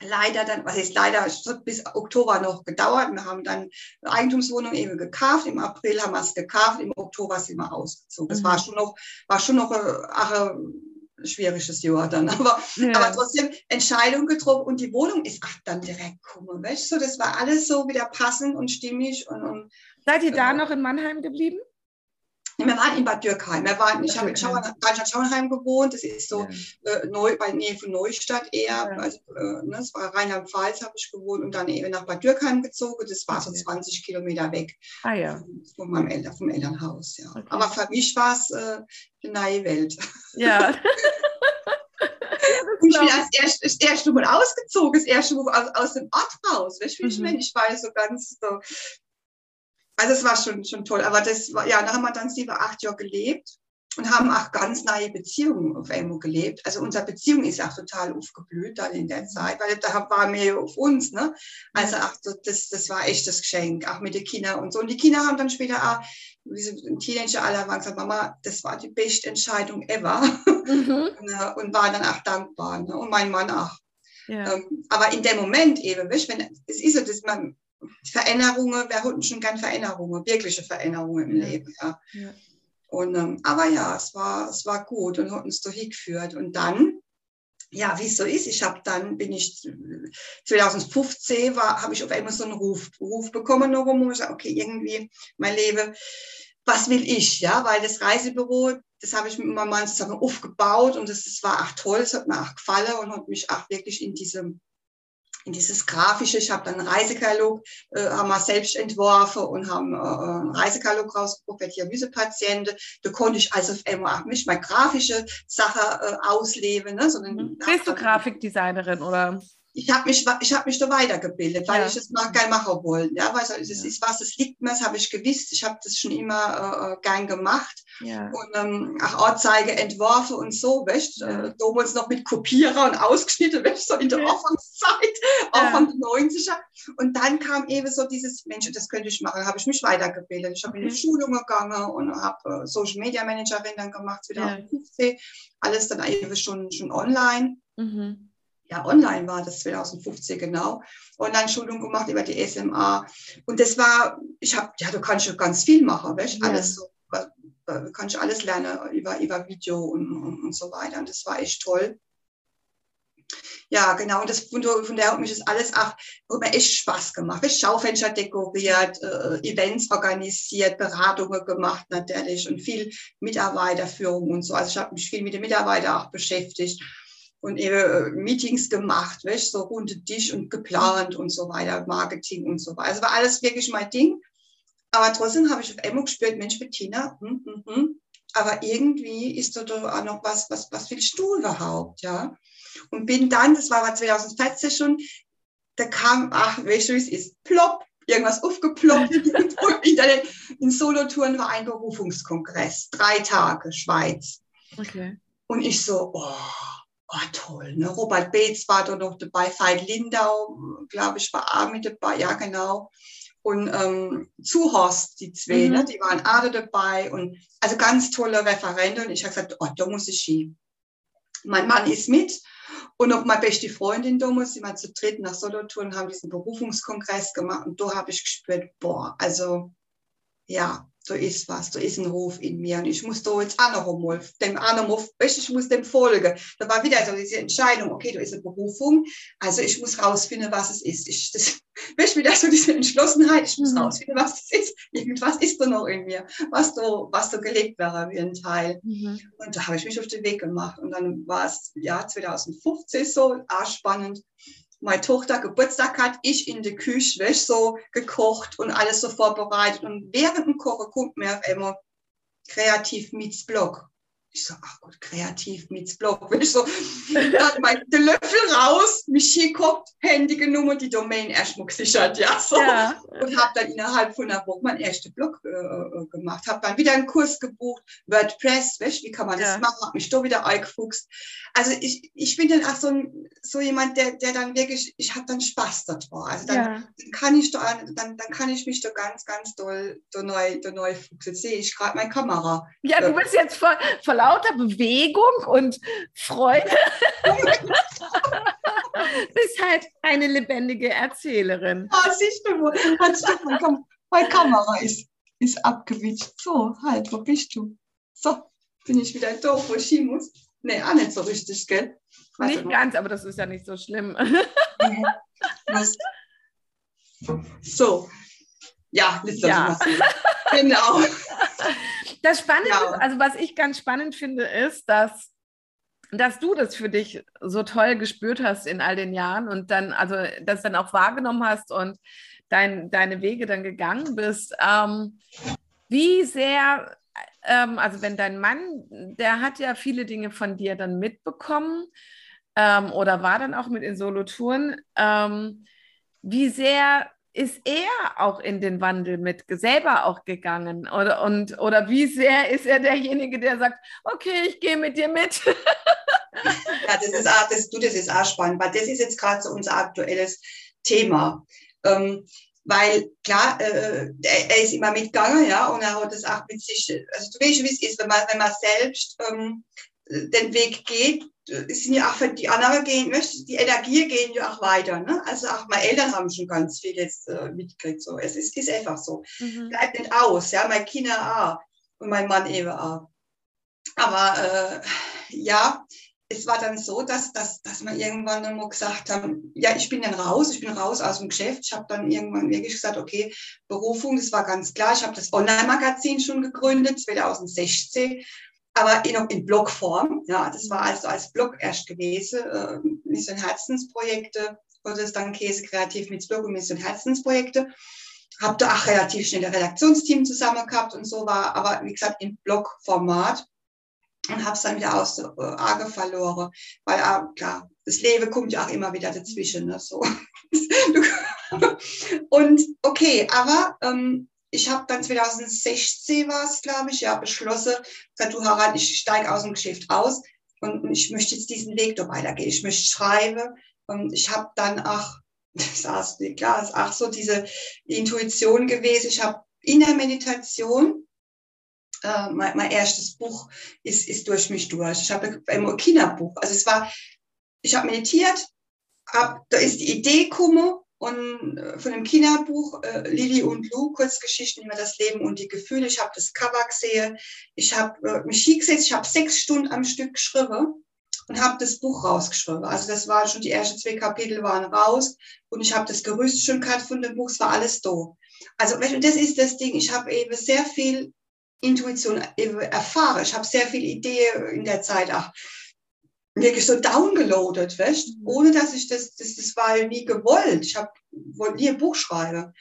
Leider dann, was ist leider, es hat bis Oktober noch gedauert. Wir haben dann eine Eigentumswohnung eben gekauft. Im April haben wir es gekauft. Im Oktober sind wir ausgezogen. Das mhm. war schon noch, war schon noch eine, eine schwieriges Jahr dann. Aber, ja. aber trotzdem Entscheidung getroffen und die Wohnung ist ach, dann direkt gekommen. Weißt du, das war alles so wieder passend und stimmig. Und, und Seid ihr da äh, noch in Mannheim geblieben? Wir waren in Bad Dürkheim. Wir waren, ich habe in Schauernheim gewohnt. Das ist so ja. äh, neu, bei Nähe von Neustadt eher. Ja. Also, äh, ne, das war Rheinland-Pfalz, habe ich gewohnt und dann eben nach Bad Dürkheim gezogen. Das war so 20 Kilometer weg ah, ja. von meinem Eltern, vom Elternhaus. Ja. Okay. Aber für mich war es äh, eine neue Welt. Ja. ich bin als erst, das erste Mal ausgezogen, das erste Mal aus, aus dem Ort raus. Weißt du, wie ich mhm. meine? Ich war so ganz so, also es war schon, schon toll. Aber das war, ja, da haben wir dann sieben, acht Jahre gelebt und haben auch ganz neue Beziehungen auf einmal gelebt. Also unsere Beziehung ist auch total aufgeblüht dann in der Zeit, weil da wir ja auf uns, ne? Also ach, das, das war echt das Geschenk, auch mit den Kindern und so. Und die Kinder haben dann später auch, wie so ein Teenager alle waren gesagt, Mama, das war die beste Entscheidung ever. Mhm. und, äh, waren dann auch dankbar. Ne? Und mein Mann auch. Ja. Ähm, aber in dem Moment eben, weißt, wenn, es ist so, dass man, Veränderungen, wir hatten schon gerne Veränderungen, wirkliche Veränderungen im ja. Leben. Ja. ja. Und, ähm, aber ja, es war, es war gut und hat uns da hingeführt. Und dann, ja, wie es so ist, ich habe dann, bin ich 2015, war, habe ich auf einmal so einen Ruf, Ruf bekommen, noch rum, ich okay, irgendwie mein Leben, was will ich, ja, weil das Reisebüro, das habe ich mit meinem Mann zusammen aufgebaut und das, das war auch toll, es hat mir auch gefallen und hat mich auch wirklich in diesem in dieses Grafische. Ich habe dann einen Reisekatalog, äh, haben wir selbst entworfen und haben äh, einen Reisekatalog rausgeguckt für Dialysepatienten. Da konnte ich also auf einmal auch nicht mal grafische Sachen äh, ausleben. Ne, sondern mhm. Bist du Grafikdesignerin oder? Ich habe mich, ich habe mich da weitergebildet, weil ja. ich es mal gern machen wollte. Ja, weil es ja. ist was, es liegt mir, das habe ich gewusst. Ich habe das schon immer äh, gern gemacht. Ja. Und ähm, auch Ortzeige entworfen und so, weißt äh, damals noch mit Kopierer und ausgeschnitten, weißt so in der. Anfangszeit, Anfang der 90er. Und dann kam eben so dieses, Mensch, das könnte ich machen, habe ich mich weitergebildet. Ich habe okay. in die Schulung gegangen und habe äh, Social Media Managerin dann gemacht, 2015. Alles dann eben schon, schon online. Mhm ja, online war das 2015 genau, Online-Schulung gemacht über die SMA. Und das war, ich habe, ja, du kannst schon ganz viel machen, weißt, ja. alles so, du kannst alles lernen über, über Video und, und, und so weiter. Und das war echt toll. Ja, genau. Und das, von, von der hat mich das alles auch, hat mir echt Spaß gemacht. Ich Schaufenster dekoriert, äh, Events organisiert, Beratungen gemacht natürlich und viel Mitarbeiterführung und so. Also ich habe mich viel mit den Mitarbeitern auch beschäftigt und eben äh, Meetings gemacht, weißt, so runde Tisch und geplant und so weiter, Marketing und so weiter. Also war alles wirklich mein Ding. Aber trotzdem habe ich auf einmal gespürt, Mensch, Bettina, hm, hm, hm. aber irgendwie ist da doch auch noch was, was, was willst du überhaupt, ja? Und bin dann, das war 2014 schon, da kam, ach, weißt du, wie es ist, plopp, irgendwas aufgeploppt. in, in Solotouren war ein Berufungskongress, drei Tage, Schweiz. Okay. Und ich so, oh, Oh, toll, ne? Robert Beetz war da noch dabei, Veit Lindau, glaube ich, war auch mit dabei, ja, genau. Und ähm, Zuhorst, die zwei, ne? mhm. ne? die waren alle dabei. Und also ganz tolle Referente. Und ich habe gesagt, oh, da muss ich hin. Mein Mann ist mit. Und auch meine beste Freundin da muss, die mal zu dritt nach Solothurn haben diesen Berufungskongress gemacht. Und da habe ich gespürt, boah, also ja, da ist was, da ist ein Ruf in mir und ich muss da jetzt auch noch einmal, dem auch mal, ich muss dem folgen. Da war wieder so diese Entscheidung, okay, da ist eine Berufung, also ich muss rausfinden, was es ist. Ich, das, weißt wieder so diese Entschlossenheit, ich muss mhm. rausfinden, was es ist. Irgendwas ist da noch in mir, was da, was da gelegt wäre wie ein Teil. Mhm. Und da habe ich mich auf den Weg gemacht und dann war es ja 2015 so, auch spannend meine Tochter Geburtstag hat, ich in der Küche weißt, so gekocht und alles so vorbereitet. Und während dem Kochen kommt mir auf einmal kreativ meets Blog. Ich so, ach gut, kreativ mit Blog. Ich so, dann mein den Löffel raus, mich hingeguckt, Handy genommen, die Domain erstmal gesichert, ja, so. Ja. Und habe dann innerhalb von einer Woche meinen ersten Blog äh, äh gemacht. Habe dann wieder einen Kurs gebucht, WordPress, weißt, wie kann man das ja. machen? Habe mich da wieder eingefuchst. Also ich, ich bin dann auch so, so jemand, der, der dann wirklich, ich habe dann Spaß daran. Also dann, ja. dann, kann ich da, dann, dann kann ich mich da ganz, ganz doll da neu, da neu fuchsen. Jetzt sehe ich gerade meine Kamera. Ja, du bist jetzt voll, voll lauter Bewegung und Freude bist halt eine lebendige Erzählerin. Ah, siehst du, wo, du meine Kamera ist, ist abgewitscht. So, halt, wo bist du? So, bin ich wieder doof, wo ich hin muss. Nee, auch nicht so richtig, gell? Warte nicht ganz, aber das ist ja nicht so schlimm. so, ja, ja. genau. Das Spannende, ja. also was ich ganz spannend finde, ist, dass dass du das für dich so toll gespürt hast in all den Jahren und dann, also das dann auch wahrgenommen hast und dein, deine Wege dann gegangen bist. Ähm, wie sehr, ähm, also wenn dein Mann, der hat ja viele Dinge von dir dann mitbekommen ähm, oder war dann auch mit in Solotouren, ähm, wie sehr ist er auch in den Wandel mit selber auch gegangen? Oder, und, oder wie sehr ist er derjenige, der sagt, okay, ich gehe mit dir mit? ja, das ist, auch, das, du, das ist auch spannend, weil das ist jetzt gerade so unser aktuelles Thema. Ähm, weil klar, äh, er, ist immer mitgegangen, ja, und er hat das auch mit sich, also du weißt, wie es ist, wenn man, wenn man selbst ähm, den Weg geht, es sind ja auch für die anderen gehen, die Energie gehen ja auch weiter. Ne? Also auch meine Eltern haben schon ganz viel jetzt äh, mitgekriegt. So. Es ist, ist einfach so. Mhm. Bleibt nicht aus, ja, meine Kinder auch und mein Mann eben auch. Aber äh, ja, es war dann so, dass, dass, dass wir irgendwann einmal gesagt haben, ja, ich bin dann raus, ich bin raus aus dem Geschäft. Ich habe dann irgendwann wirklich gesagt, okay, Berufung, das war ganz klar. Ich habe das Online-Magazin schon gegründet, 2016 aber eh noch in Blogform. Ja, das war also als Blog erst gewesen. Äh, Mission Herzensprojekte, wurde es dann Käse kreativ mit Blog und Mission Herzensprojekte. Habe da auch relativ schnell ein Redaktionsteam zusammen gehabt und so war, aber wie gesagt, in Blogformat und habe es dann wieder aus der äh, Arge verloren, weil äh, klar, das Leben kommt ja auch immer wieder dazwischen. Ne, so. und okay, aber ähm, ich habe dann 2016 war es, glaube ich, ja, beschlossen, gesagt, du Harald, ich steige aus dem Geschäft aus und ich möchte jetzt diesen Weg da weitergehen. Ich möchte schreiben und ich habe dann auch, das ist klar, ist auch so diese Intuition gewesen. Ich habe in der Meditation äh, mein, mein, erstes Buch ist, ist durch mich durch. Ich habe ein Kinderbuch. Also es war, ich habe meditiert, hab, da ist die Idee gekommen und äh, von dem Kinderbuch äh, Lili und Lou, Kurzgeschichten über das Leben und die Gefühle. Ich habe das Cover gesehen, ich habe äh, mich hingesetzt, ich habe sechs Stunden am Stück geschrieben und habe das Buch rausgeschrieben. Also das war schon, die ersten zwei Kapitel waren raus und ich habe das Gerüst schon gehabt von dem Buch, es war alles da. Also das ist das Ding, ich habe eben sehr viel Intuition erfahren, ich habe sehr viel Ideen in der Zeit auch wirklich so downgeloadet, weißt? Mhm. ohne dass ich das, das, das war nie gewollt. Ich hab, wollte nie ein Buch schreiben.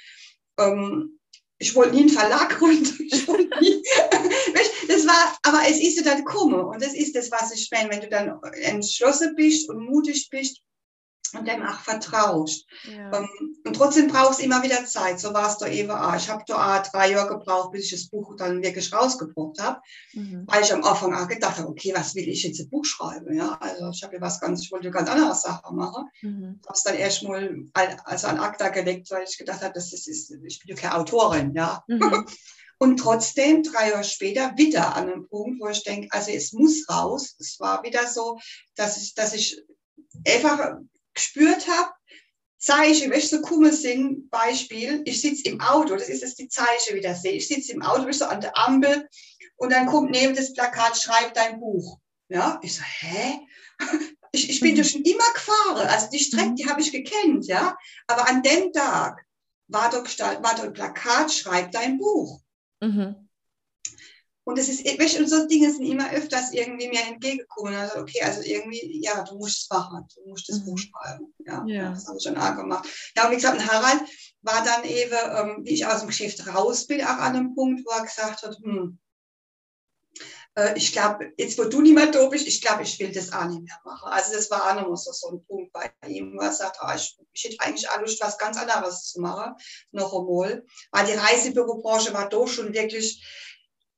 Ähm, ich wollte nie einen Verlag gründen. Ich wollte nie, weißt, das war, aber es ist ja dann gekommen und das ist das, was ich meine, wenn du dann entschlossen bist und mutig bist und dem auch vertraust. Ja. Ähm, und trotzdem brauchst du immer wieder Zeit. So war es da eben auch. Ich habe da auch drei Jahre gebraucht, bis ich das Buch dann wirklich rausgebracht habe, mhm. weil ich am Anfang auch gedacht habe, okay, was will ich jetzt ein Buch schreiben? Ja, also ich habe ja was ganz, ich wollte ganz andere Sachen machen. Mhm. Habe es dann erst mal also an Akta gelegt, weil ich gedacht habe, das ist, ich bin ja keine Autorin, ja. Mhm. Und trotzdem, drei Jahre später, wieder an einem Punkt, wo ich denke, also es muss raus. Es war wieder so, dass ich, dass ich einfach gespürt habe, Zeichen, weißt du, so Kumme sind, Beispiel, ich sitze im Auto, das ist jetzt die Zeichen wieder sehe. Ich sitze im Auto, weißt du, an der Ampel und dann kommt neben das Plakat, schreib dein Buch. Ja, ich so, hä? Ich, ich bin mhm. schon immer gefahren, also die Strecke, die habe ich gekannt, ja. Aber an dem Tag war dort, war dort ein Plakat, schreib dein Buch. Mhm. Und es ist, weißt, und so Dinge sind immer öfters irgendwie mir entgegengekommen. Also, okay, also irgendwie, ja, du musst es machen, du musst das mhm. Buch schreiben. Ja, ja. das habe ich schon auch gemacht. Ja, und wie gesagt, Harald war dann eben, ähm, wie ich aus dem Geschäft raus bin, auch an einem Punkt, wo er gesagt hat, hm, äh, ich glaube, jetzt wo du nicht mehr da bist, ich glaube, ich will das auch nicht mehr machen. Also das war auch noch so, so ein Punkt bei ihm, wo er sagt, ah, ich, ich hätte eigentlich auch Lust, was ganz anderes zu machen, noch einmal. Weil die Reisebürobranche war doch schon wirklich,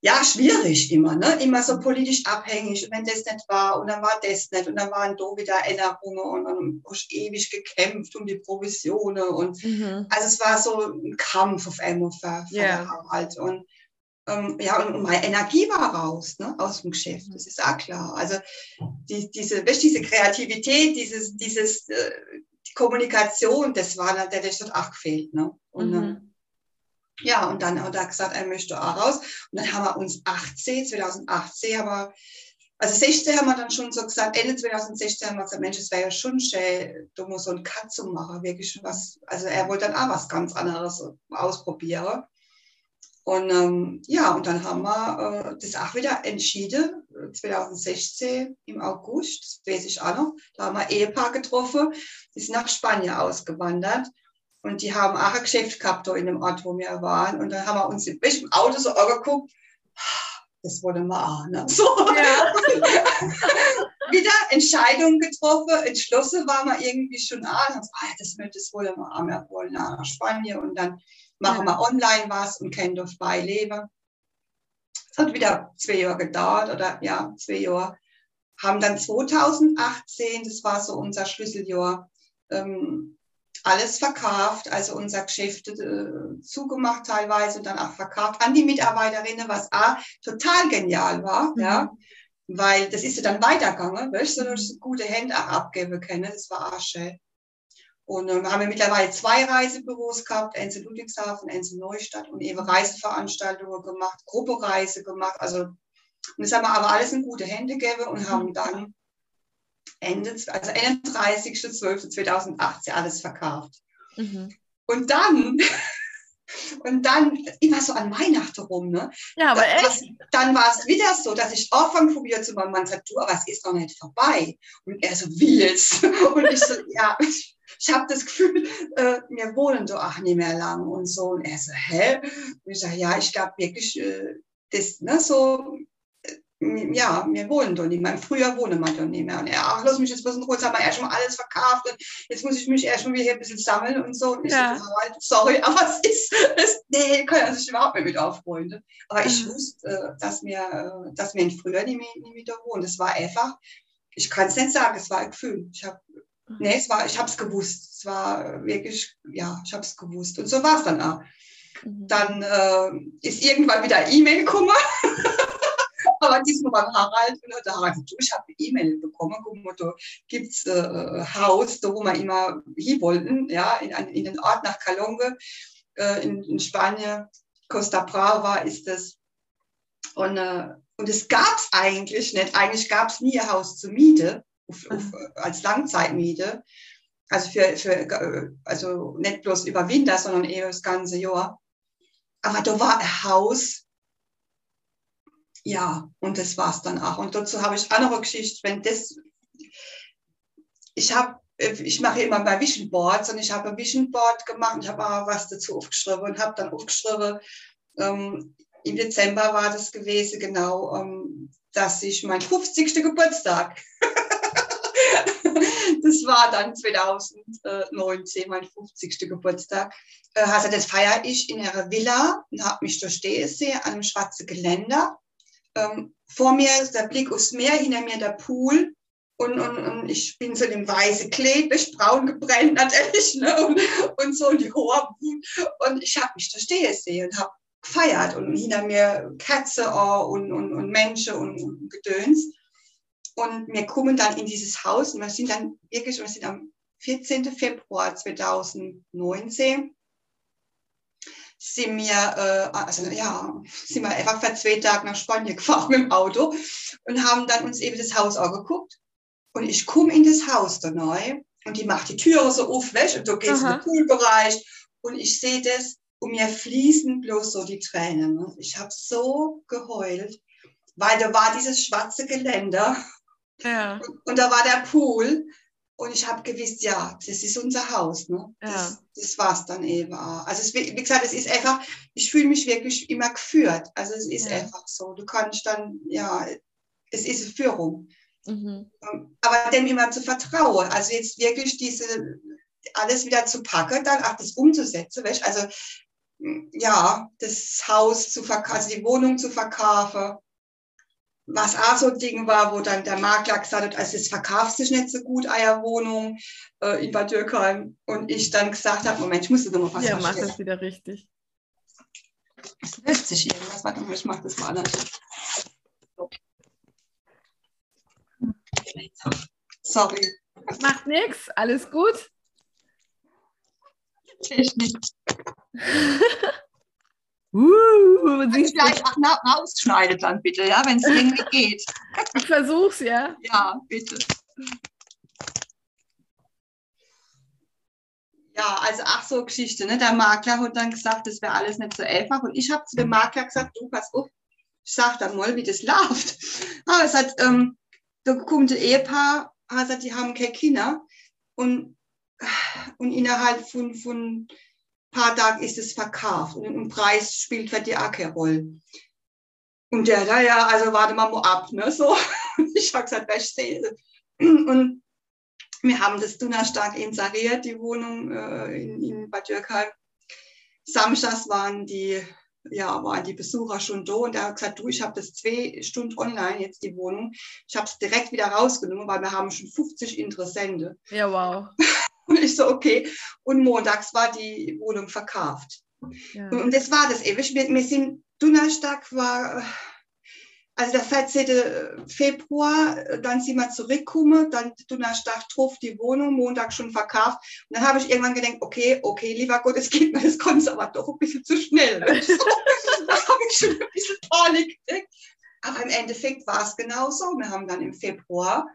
ja, schwierig immer, ne? Immer so politisch abhängig. Und wenn das nicht war, und dann war das nicht, und dann waren da wieder Erinnerungen und dann habe ich ewig gekämpft um die Provisionen. Und mhm. also es war so ein Kampf auf einmal für, für yeah. Harald. Und ähm, ja, und, und meine Energie war raus, ne? Aus dem Geschäft. Das ist auch klar. Also die, diese, weißt, diese Kreativität, dieses, dieses äh, die Kommunikation, das war natürlich dort auch gefehlt, ne? Und mhm. Ja, und dann hat er gesagt, er möchte auch raus. Und dann haben wir uns 18, 2018 haben wir, also 16 haben wir dann schon so gesagt, Ende 2016 haben wir gesagt, Mensch, es wäre ja schon schön, du musst so ein Cut zu machen, wirklich was, also er wollte dann auch was ganz anderes ausprobieren. Und ähm, ja, und dann haben wir äh, das auch wieder entschieden, 2016 im August, das weiß ich auch noch, da haben wir ein Ehepaar getroffen, die ist nach Spanien ausgewandert. Und die haben auch ein Geschäft gehabt da in dem Ort, wo wir waren. Und dann haben wir uns im Auto so angeguckt, das wollen wir auch. Ne? So. Ja. Wieder Entscheidungen getroffen, entschlossen waren wir irgendwie schon an. Und, ah, das, das wollen wir auch, wir wollen nach Spanien. Und dann machen ja. wir online was und können dort frei leben. Es hat wieder zwei Jahre gedauert, oder ja, zwei Jahre. Haben dann 2018, das war so unser Schlüsseljahr, ähm, alles verkauft, also unser Geschäft äh, zugemacht teilweise und dann auch verkauft an die Mitarbeiterinnen, was auch total genial war, mhm. ja, weil das ist ja dann weitergegangen, weißt du, dass gute Hände auch abgeben können, das war auch schön. Und äh, haben wir mittlerweile zwei Reisebüros gehabt, eins in Ludwigshafen, eins in Neustadt und eben Reiseveranstaltungen gemacht, Gruppereise gemacht, also und das haben wir aber alles in gute Hände gegeben und haben mhm. dann Ende, also 31.12.2018 alles verkauft. Mhm. Und dann, und dann immer so an Weihnachten rum, ne? Ja, aber echt? dann war es wieder so, dass ich Anfang probiert zu meinem Mann sagt, du, aber es ist noch nicht vorbei. Und er so, wie jetzt? Und ich so, ja, ich, ich habe das Gefühl, äh, wir wohnen doch auch nicht mehr lang und so. Und er so, hä? Und ich sage, ja, ich glaube wirklich, äh, das, ne, so, ja, wir wohnen doch nicht mehr. Früher wohnen wir doch nicht mehr. Und er, ach, lass mich jetzt ein bisschen kurz, haben wir erst mal alles verkauft und jetzt muss ich mich erst mal wieder ein bisschen sammeln und so. Und ja. so, sorry, aber es ist, es, nee, kann er sich überhaupt nicht mit aufrollen. Aber ich mhm. wusste, äh, dass wir, äh, dass wir in früher nicht mehr, nicht mehr wohnen. Das war einfach, ich kann es nicht sagen, es war ein Gefühl. Ich habe, mhm. nee, es war, ich habe es gewusst. Es war wirklich, ja, ich habe es gewusst. Und so war es dann auch. Mhm. Dann äh, ist irgendwann wieder E-Mail gekommen. aber diesmal beim Harald und der Harald, du, ich habe eine E-Mail bekommen, guck mal, da gibt es äh, Haus, da wo wir immer hin wollten, ja, in, in den Ort nach Calonge, äh, in, in Spanien, Costa Brava ist das. Und, äh, und es gab es eigentlich nicht. Eigentlich gab es nie ein Haus zur Miete, auf, auf, mhm. als Langzeitmiete. Also, für, für, äh, also nicht bloß über Winter, sondern eher das ganze Jahr. Aber da war ein Haus, ja, und das war's dann auch. Und dazu habe ich andere Geschichte, wenn das, ich habe, ich mache immer bei Vision Boards und ich habe ein Vision Board gemacht und habe auch was dazu aufgeschrieben und habe dann aufgeschrieben, ähm, im Dezember war das gewesen, genau, ähm, dass ich mein 50. Geburtstag, das war dann 2019, mein 50. Geburtstag, äh, also das feiere ich in einer Villa und habe mich stehen sehen an einem schwarzen Geländer ähm, vor mir ist der Blick aufs Meer, hinter mir der Pool. Und, und, und ich bin so in dem weißen Kleid, ich braun gebrennt natürlich, ne? und, und so die hohe Und ich habe mich da stehen sehen und habe gefeiert und hinter mir Katze oh, und, und, und Menschen und, und Gedöns. Und wir kommen dann in dieses Haus und wir sind dann wirklich, wir sind am 14. Februar 2019 sind wir, äh, also ja, sind wir einfach für zwei Tage nach Spanien gefahren mit dem Auto und haben dann uns eben das Haus angeguckt. Und ich komme in das Haus da neu und die macht die Türe so auf, weißt, und da geht es in den Poolbereich und ich sehe das und mir fließen bloß so die Tränen. Ne? Ich habe so geheult, weil da war dieses schwarze Geländer ja. und, und da war der Pool und ich habe gewusst, ja, das ist unser Haus. Ne? Das, ja. das war es dann eben auch. Also es, wie gesagt, es ist einfach, ich fühle mich wirklich immer geführt. Also es ist ja. einfach so. Du kannst dann, ja, es ist eine Führung. Mhm. Ähm, aber dem immer zu vertrauen. Also jetzt wirklich diese, alles wieder zu packen, dann auch das umzusetzen. Weißt? Also ja, das Haus zu verkaufen, also die Wohnung zu verkaufen was auch so ein Ding war, wo dann der Makler gesagt hat, also es verkauft sich nicht so gut, Eierwohnung äh, in Bad Dürkheim. Und ich dann gesagt habe, Moment, ich muss das nochmal was Ja, mach das wieder richtig. Es löst sich irgendwas. Warte mal, ich mach das mal. So. Sorry. Macht nichts, alles gut. Technik. Uh, siehst vielleicht auch rausschneidet dann bitte, ja, wenn es irgendwie geht. Ich versuch's, ja. Ja, bitte. Ja, also ach so Geschichte, ne? Der Makler hat dann gesagt, das wäre alles nicht so einfach. Und ich habe zu dem Makler gesagt, du pass auf, ich sag dann mal, wie das läuft. Aber es hat, ähm, da kommt ein Ehepaar, also die haben keine Kinder und, und innerhalb von, von paar Tagen ist es verkauft und ein Preis spielt für die Rolle. Und der, da ja, also warte mal mal ab, ne, so. Ich habe gesagt, was steht? Und wir haben das Donnerstag inseriert, die Wohnung äh, in, in Bad Dürkheim. Samstags waren die, ja, waren die Besucher schon da und er hat gesagt, du, ich habe das zwei Stunden online, jetzt die Wohnung. Ich habe es direkt wieder rausgenommen, weil wir haben schon 50 Interessenten. Ja, wow. Und ich so, okay. Und montags war die Wohnung verkauft. Ja. Und das war das ewig. Wir, wir sind, Donnerstag war, also der 14. Februar, dann sind wir zurückgekommen, dann Donnerstag drauf die Wohnung, Montag schon verkauft. Und dann habe ich irgendwann gedacht, okay, okay, lieber Gott, es geht mir, das kommt aber doch ein bisschen zu schnell. so, da habe ich schon ein bisschen Panik gekriegt. Aber im Endeffekt war es genauso. Wir haben dann im Februar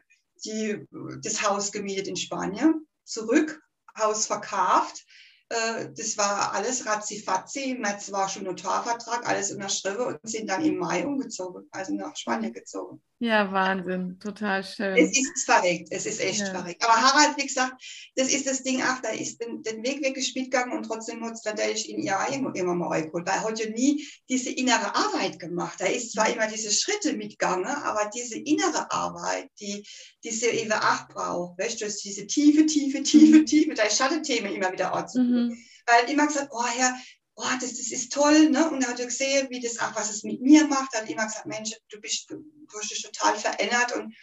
die, das Haus gemietet in Spanien zurück, Haus verkauft. Äh, das war alles ratzifatzi. Im März war schon Notarvertrag, alles unterschrieben und sind dann im Mai umgezogen, also nach Spanien gezogen. Ja, Wahnsinn, total schön. Es ist verrückt, es ist echt ja. verrückt. Aber Harald, wie gesagt, das ist das Ding, ach, da ist den, den Weg wirklich mitgegangen und trotzdem hat es natürlich in ihr immer, immer mal geholt, weil er hat ja nie diese innere Arbeit gemacht. Da ist zwar immer diese Schritte mitgegangen, aber diese innere Arbeit, die diese eben auch braucht, weißt du, diese tiefe, tiefe, tiefe, mhm. tiefe, da Schattenthemen immer wieder anzugucken. Mhm. Weil immer gesagt, oh Herr, oh, das, das ist toll, ne? Und er hat ja gesehen, wie das auch, was es mit mir macht. Er hat immer gesagt, Mensch, du bist, du, hast dich total verändert. Und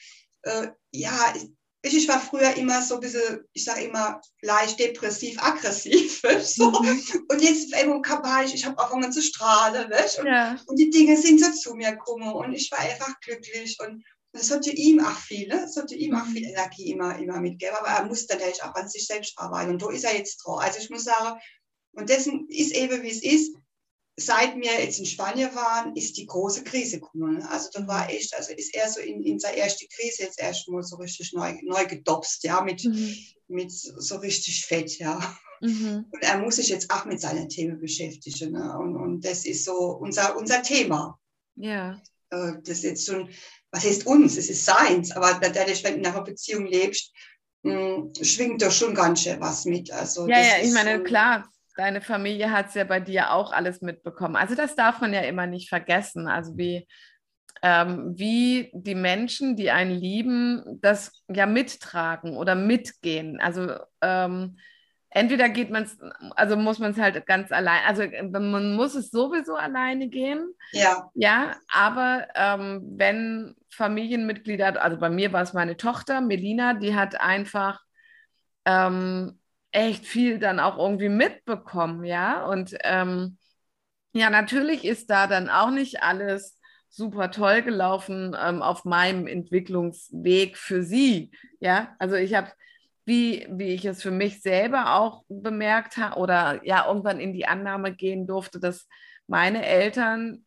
äh, ja, ich, ich war früher immer so ein bisschen, ich sage immer, leicht depressiv, aggressiv. So. Mhm. Und jetzt war ich, ich habe angefangen zu strahlen. Weißt? Und, ja. und die Dinge sind so zu mir gekommen und ich war einfach glücklich. Und das hat ja ihm auch viel, ne? das hat ja ihm auch viel Energie immer, immer mitgegeben, aber er muss natürlich auch an sich selbst arbeiten. Und da ist er jetzt dran. Also ich muss sagen, und dessen ist eben, wie es ist. Seit wir jetzt in Spanien waren, ist die große Krise gekommen. Also da war echt, also ist er so in, in seine erste Krise jetzt erstmal so richtig neu, neu gedopst, ja, mit, mhm. mit so richtig fett, ja. Mhm. Und er muss sich jetzt auch mit seinen Themen beschäftigen. Ne? Und, und das ist so unser, unser Thema. Ja. Äh, das ist jetzt schon, was heißt uns? Es ist seins, aber dadurch, wenn du in einer Beziehung lebst, hm, schwingt da schon ganz schön was mit. Also ja, ja, ich meine, klar, deine Familie hat es ja bei dir auch alles mitbekommen. Also das darf man ja immer nicht vergessen. Also wie, ähm, wie die Menschen, die einen lieben, das ja mittragen oder mitgehen. Also ähm, entweder geht man es, also muss man es halt ganz allein, also man muss es sowieso alleine gehen. Ja. Ja, aber ähm, wenn Familienmitglieder, also bei mir war es meine Tochter, Melina, die hat einfach ähm, echt viel dann auch irgendwie mitbekommen, ja. Und ähm, ja, natürlich ist da dann auch nicht alles super toll gelaufen ähm, auf meinem Entwicklungsweg für sie. Ja, also ich habe wie, wie ich es für mich selber auch bemerkt habe oder ja irgendwann in die Annahme gehen durfte, dass meine Eltern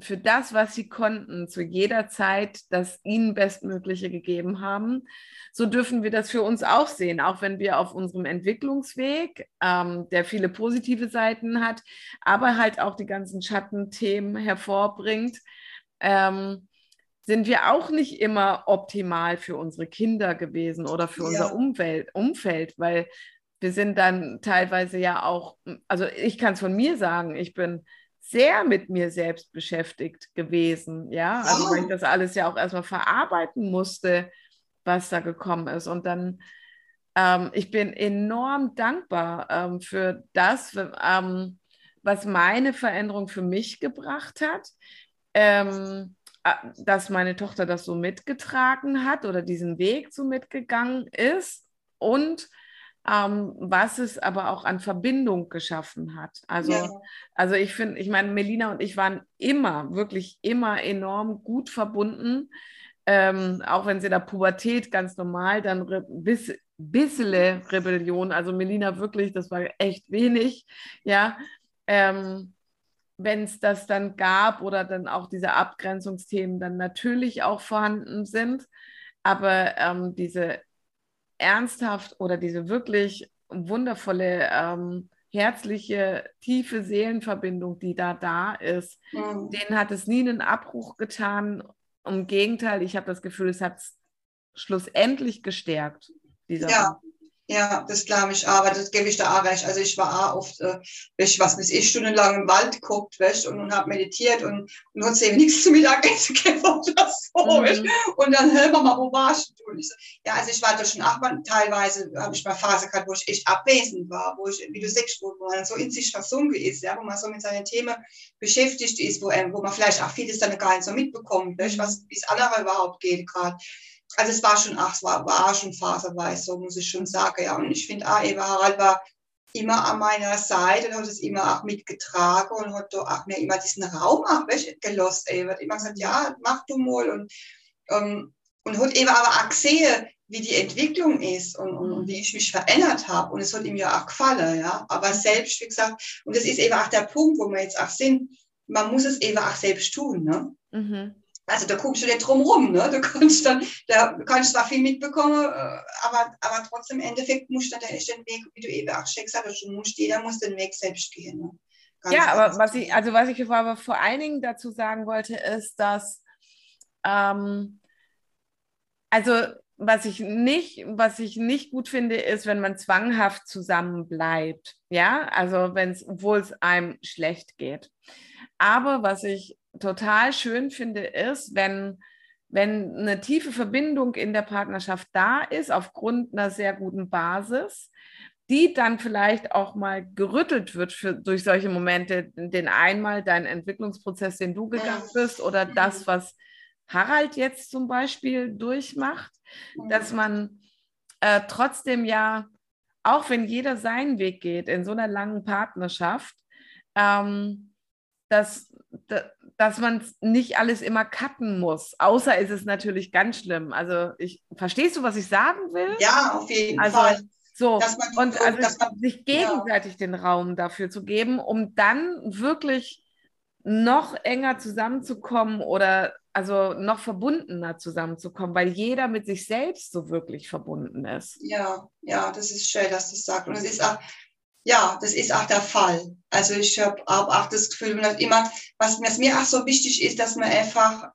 für das, was sie konnten, zu jeder Zeit das ihnen Bestmögliche gegeben haben. So dürfen wir das für uns auch sehen, auch wenn wir auf unserem Entwicklungsweg, ähm, der viele positive Seiten hat, aber halt auch die ganzen Schattenthemen hervorbringt, ähm, sind wir auch nicht immer optimal für unsere Kinder gewesen oder für ja. unser Umwelt, Umfeld, weil wir sind dann teilweise ja auch, also ich kann es von mir sagen, ich bin sehr mit mir selbst beschäftigt gewesen. Ja, also weil ich das alles ja auch erstmal verarbeiten musste, was da gekommen ist. Und dann, ähm, ich bin enorm dankbar ähm, für das, ähm, was meine Veränderung für mich gebracht hat. Ähm, dass meine Tochter das so mitgetragen hat oder diesen Weg so mitgegangen ist und ähm, was es aber auch an Verbindung geschaffen hat. Also, ja. also ich finde, ich meine, Melina und ich waren immer, wirklich immer enorm gut verbunden. Ähm, auch wenn sie in der Pubertät ganz normal dann bis, bissele Rebellion, also Melina wirklich, das war echt wenig, ja. Ähm, wenn es das dann gab oder dann auch diese Abgrenzungsthemen dann natürlich auch vorhanden sind. Aber ähm, diese ernsthaft oder diese wirklich wundervolle, ähm, herzliche, tiefe Seelenverbindung, die da da ist, mhm. denen hat es nie einen Abbruch getan. Im Gegenteil, ich habe das Gefühl, es hat es schlussendlich gestärkt. Dieser ja, ja, das glaube ich aber das gebe ich da auch recht. Also ich war auch oft, äh, ich, was weiß ich, stundenlang im Wald geguckt, weißt, und, und habe meditiert und, und hat eben nichts zu Mittagessen gehabt oder so, mhm. Und dann, hör mal, wo warst du? Und ich so, ja, also ich war da schon auch mal, teilweise habe ich mal Phase gehabt, wo ich echt abwesend war, wo ich, wie du sagst, wo man so in sich versunken ist, ja, wo man so mit seinen Themen beschäftigt ist, wo, ähm, wo man vielleicht auch vieles dann gar nicht so mitbekommt, weißt, was, wie es andere überhaupt geht gerade also es war schon, ach, es war, war schon phasenweise, muss ich schon sagen, ja. Und ich finde auch, Eva Harald war immer an meiner Seite und hat es immer auch mitgetragen und hat da auch mir immer diesen Raum auch weißt, gelost. Eva hat immer gesagt, ja, mach du mal und, ähm, und hat eben aber auch gesehen, wie die Entwicklung ist und, und, und wie ich mich verändert habe. Und es hat ihm ja auch gefallen, ja. Aber selbst, wie gesagt, und das ist eben auch der Punkt, wo wir jetzt auch sind, man muss es eben auch selbst tun, ne? Mhm. Also da guckst du nicht drum rum, ne? Du kannst dann, da kannst zwar viel mitbekommen, äh, aber, aber trotzdem im Endeffekt musst du dann den Weg, wie du eben auch schon gesagt hast, musst, jeder muss den Weg selbst gehen. Ne? ja, aber was ich, also was ich aber vor allen Dingen dazu sagen wollte, ist, dass ähm, also was ich nicht, was ich nicht gut finde, ist, wenn man zwanghaft zusammen bleibt. Ja, also wenn es, obwohl es einem schlecht geht. Aber was ich total schön finde, ist, wenn, wenn eine tiefe Verbindung in der Partnerschaft da ist, aufgrund einer sehr guten Basis, die dann vielleicht auch mal gerüttelt wird für, durch solche Momente, den einmal deinen Entwicklungsprozess, den du gegangen bist, oder das, was Harald jetzt zum Beispiel durchmacht, dass man äh, trotzdem ja, auch wenn jeder seinen Weg geht in so einer langen Partnerschaft, ähm, dass, dass man nicht alles immer cutten muss. Außer ist es natürlich ganz schlimm. Also ich verstehst du, was ich sagen will? Ja, auf jeden also, Fall. So, und also man, sich gegenseitig ja. den Raum dafür zu geben, um dann wirklich noch enger zusammenzukommen oder also noch verbundener zusammenzukommen, weil jeder mit sich selbst so wirklich verbunden ist. Ja, ja, das ist schön, dass du das sagst. Und es ist auch, ja, das ist auch der Fall. Also ich habe auch das Gefühl, man immer, was, was, mir auch so wichtig ist, dass man einfach,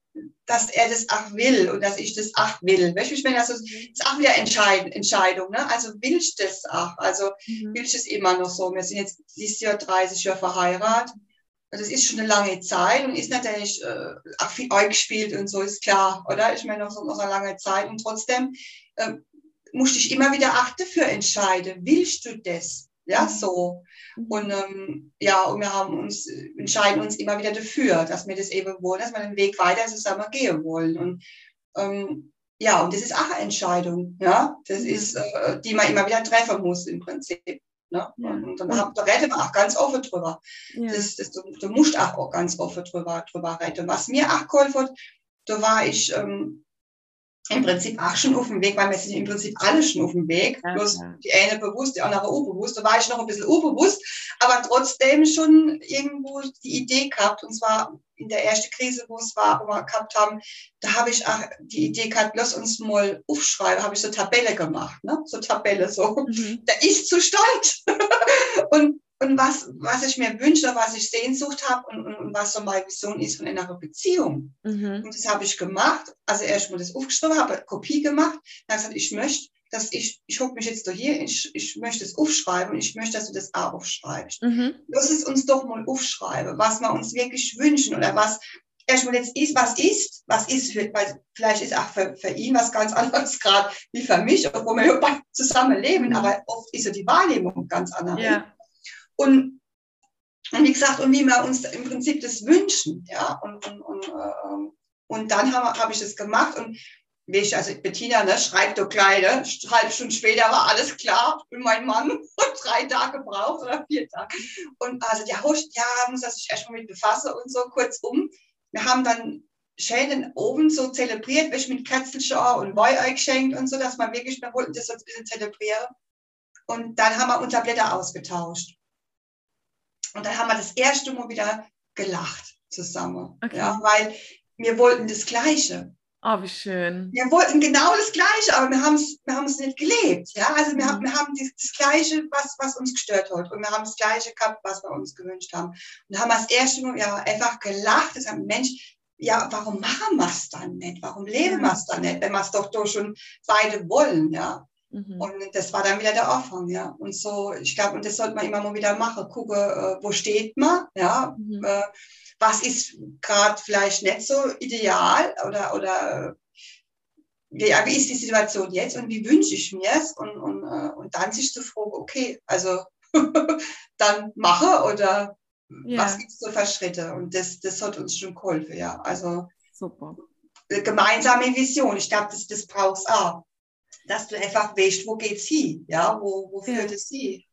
dass er das auch will und dass ich das auch will. Weißt du, ich meine, also, das ist auch wieder Entscheid Entscheidung. Ne? Also will ich das auch? Also mhm. will ich das immer noch so? Wir sind jetzt dieses Jahr 30 Jahre verheiratet. Das ist schon eine lange Zeit und ist natürlich äh, auch viel eingespielt und so, ist klar, oder? Ich meine, noch so noch eine lange Zeit und trotzdem äh, musste ich immer wieder auch dafür entscheiden, willst du das? Ja, so. Und ähm, ja, und wir haben uns, entscheiden uns immer wieder dafür, dass wir das eben wollen, dass wir den Weg weiter zusammen gehen wollen. Und ähm, ja, und das ist auch eine Entscheidung, ja, das mhm. ist, äh, die man immer wieder treffen muss im Prinzip. Ne? Ja. Und dann da reden wir auch ganz offen drüber. Ja. Das, das, du, du, musst auch ganz offen drüber, drüber reden. Was mir auch geholfen hat, da war ich, ähm, im Prinzip auch schon auf dem Weg, weil wir sind im Prinzip alle schon auf dem Weg. Ja, Bloß ja. die eine bewusst, die andere unbewusst. Da war ich noch ein bisschen unbewusst, aber trotzdem schon irgendwo die Idee gehabt. Und zwar in der ersten Krise, wo es war, wo wir gehabt haben, da habe ich auch die Idee gehabt, lass uns mal aufschreiben, habe ich so Tabelle gemacht, ne? So Tabelle, so. Mhm. Der Ist-Zustand. und und was, was ich mir wünsche, was ich Sehnsucht habe und, und, und, was so meine Vision ist von einer Beziehung. Mhm. Und das habe ich gemacht. Also erst mal das aufgeschrieben, habe eine Kopie gemacht. Dann gesagt, ich möchte, dass ich, ich hocke mich jetzt da hier, ich, ich möchte es aufschreiben und ich möchte, dass du das auch aufschreibst. Mhm. Lass es uns doch mal aufschreiben, was wir uns wirklich wünschen oder was erstmal jetzt ist, was ist, was ist, für, weil vielleicht ist auch für, für ihn was ganz anderes gerade wie für mich, obwohl wir ja zusammen leben, mhm. aber oft ist ja die Wahrnehmung ganz anders. Ja. Und, und wie gesagt, und wie wir uns im Prinzip das wünschen. Ja? Und, und, und, äh, und dann habe hab ich das gemacht und wie ich, also Bettina, ne, schreibt doch Kleine, halbe Stunde später war alles klar und mein Mann drei Tage gebraucht oder vier Tage. Und also ja, ja, muss sich erstmal mit befassen und so kurzum. Wir haben dann Schäden oben so zelebriert, welche mit Kerzenschau und Weihrauch geschenkt und so, dass man wirklich, wir wollten das so ein bisschen zelebrieren. Und dann haben wir unser Blätter ausgetauscht. Und dann haben wir das erste Mal wieder gelacht zusammen. Okay. Ja, weil wir wollten das Gleiche. Oh, wie schön. Wir wollten genau das Gleiche, aber wir haben es wir nicht gelebt. Ja, also wir, mhm. haben, wir haben das, das, Gleiche, was, was uns gestört hat. Und wir haben das Gleiche gehabt, was wir uns gewünscht haben. Und haben das erste Mal ja, einfach gelacht. Das haben Mensch, ja, warum machen wir es dann nicht? Warum leben wir es dann nicht, wenn wir es doch doch schon beide wollen, ja? Mhm. Und das war dann wieder der Anfang, ja. Und so, ich glaube, und das sollte man immer mal wieder machen, gucken, äh, wo steht man, ja. Mhm. Äh, was ist gerade vielleicht nicht so ideal oder, oder ja, wie ist die Situation jetzt und wie wünsche ich mir es? Und, und, äh, und dann sich zu fragen, okay, also dann mache oder ja. was gibt es so für Schritte? Und das, das hat uns schon geholfen, ja. Also Super. gemeinsame Vision, ich glaube, das, das braucht es auch dass du einfach weißt, wo geht's hin, ja, wo, wo führt ja. es hin.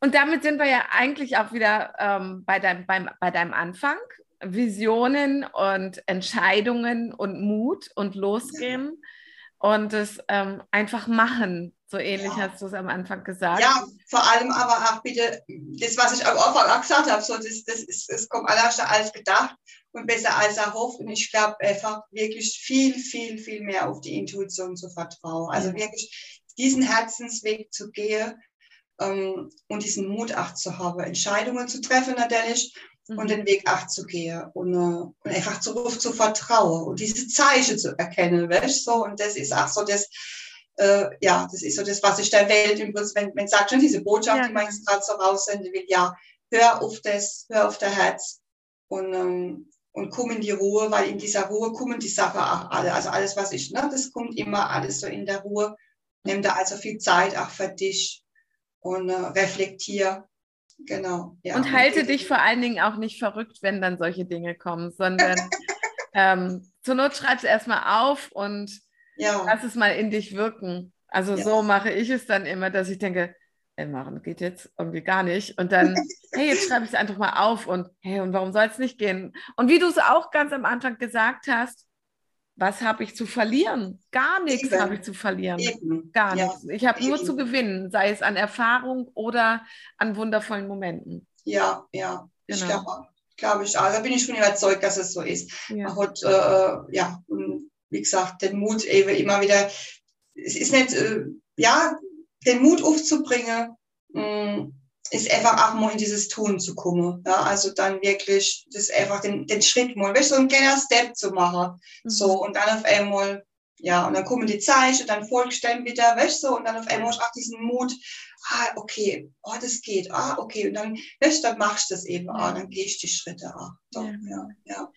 Und damit sind wir ja eigentlich auch wieder ähm, bei, deinem, beim, bei deinem Anfang. Visionen und Entscheidungen und Mut und losgehen ja. Und es ähm, einfach machen. So ähnlich ja. hast du es am Anfang gesagt. Ja, vor allem aber auch bitte, das, was ich am Anfang auch gesagt habe, so, das, das, ist, das kommt alles als gedacht und besser als erhofft. Und ich glaube einfach wirklich viel, viel, viel mehr auf die Intuition zu vertrauen. Also wirklich diesen Herzensweg zu gehen ähm, und diesen Mut auch zu haben, Entscheidungen zu treffen natürlich mhm. und den Weg auch zu gehen und, und einfach darauf zu vertrauen und diese Zeichen zu erkennen. Weißt? So, und das ist auch so das, äh, ja, das ist so das, was ich der Welt Prinzip, wenn man sagt schon diese Botschaft, ja. die man jetzt gerade so raussenden will, ja, hör auf das, hör auf der Herz und ähm, und komm in die Ruhe, weil in dieser Ruhe kommen die Sachen auch alle. Also alles, was ich, ne, das kommt immer alles so in der Ruhe. Nimm da also viel Zeit auch für dich und äh, reflektier. Genau. Ja. Und halte und dich vor allen Dingen auch nicht verrückt, wenn dann solche Dinge kommen, sondern ähm, zur Not schreib es erstmal auf und ja. lass es mal in dich wirken. Also ja. so mache ich es dann immer, dass ich denke, ey, machen geht jetzt irgendwie gar nicht. Und dann, hey, jetzt schreibe ich es einfach mal auf und hey, und warum soll es nicht gehen? Und wie du es auch ganz am Anfang gesagt hast, was habe ich zu verlieren? Gar nichts habe ich zu verlieren. Eben. Gar ja. nichts. Ich habe nur zu gewinnen, sei es an Erfahrung oder an wundervollen Momenten. Ja, ja. Genau. Ich glaube glaub ich, also bin ich schon überzeugt, dass es so ist. Ja. Man hat, äh, ja, wie gesagt, den Mut eben immer wieder, es ist nicht, äh, ja, den Mut aufzubringen, mm, ist einfach auch mal in dieses Tun zu kommen. Ja, also dann wirklich das einfach den, den Schritt mal, weißt, so ein kleiner Step zu machen. Mhm. So, und dann auf einmal, ja, und dann kommen die Zeichen, dann folgst du dann wieder, weißt du, und dann auf einmal auch diesen Mut, ah, okay, oh, das geht, ah, okay, und dann, weißt dann machst du das eben, ah, dann gehst du die Schritte, ah, doch, ja, ja. ja.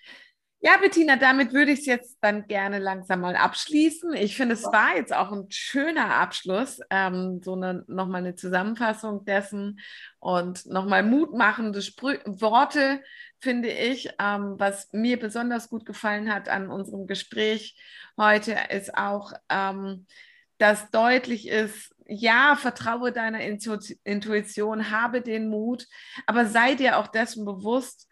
Ja, Bettina, damit würde ich es jetzt dann gerne langsam mal abschließen. Ich finde, es war jetzt auch ein schöner Abschluss, ähm, so eine, nochmal eine Zusammenfassung dessen und nochmal mutmachende Sprü Worte, finde ich. Ähm, was mir besonders gut gefallen hat an unserem Gespräch heute, ist auch, ähm, dass deutlich ist, ja, vertraue deiner Intuition, habe den Mut, aber sei dir auch dessen bewusst,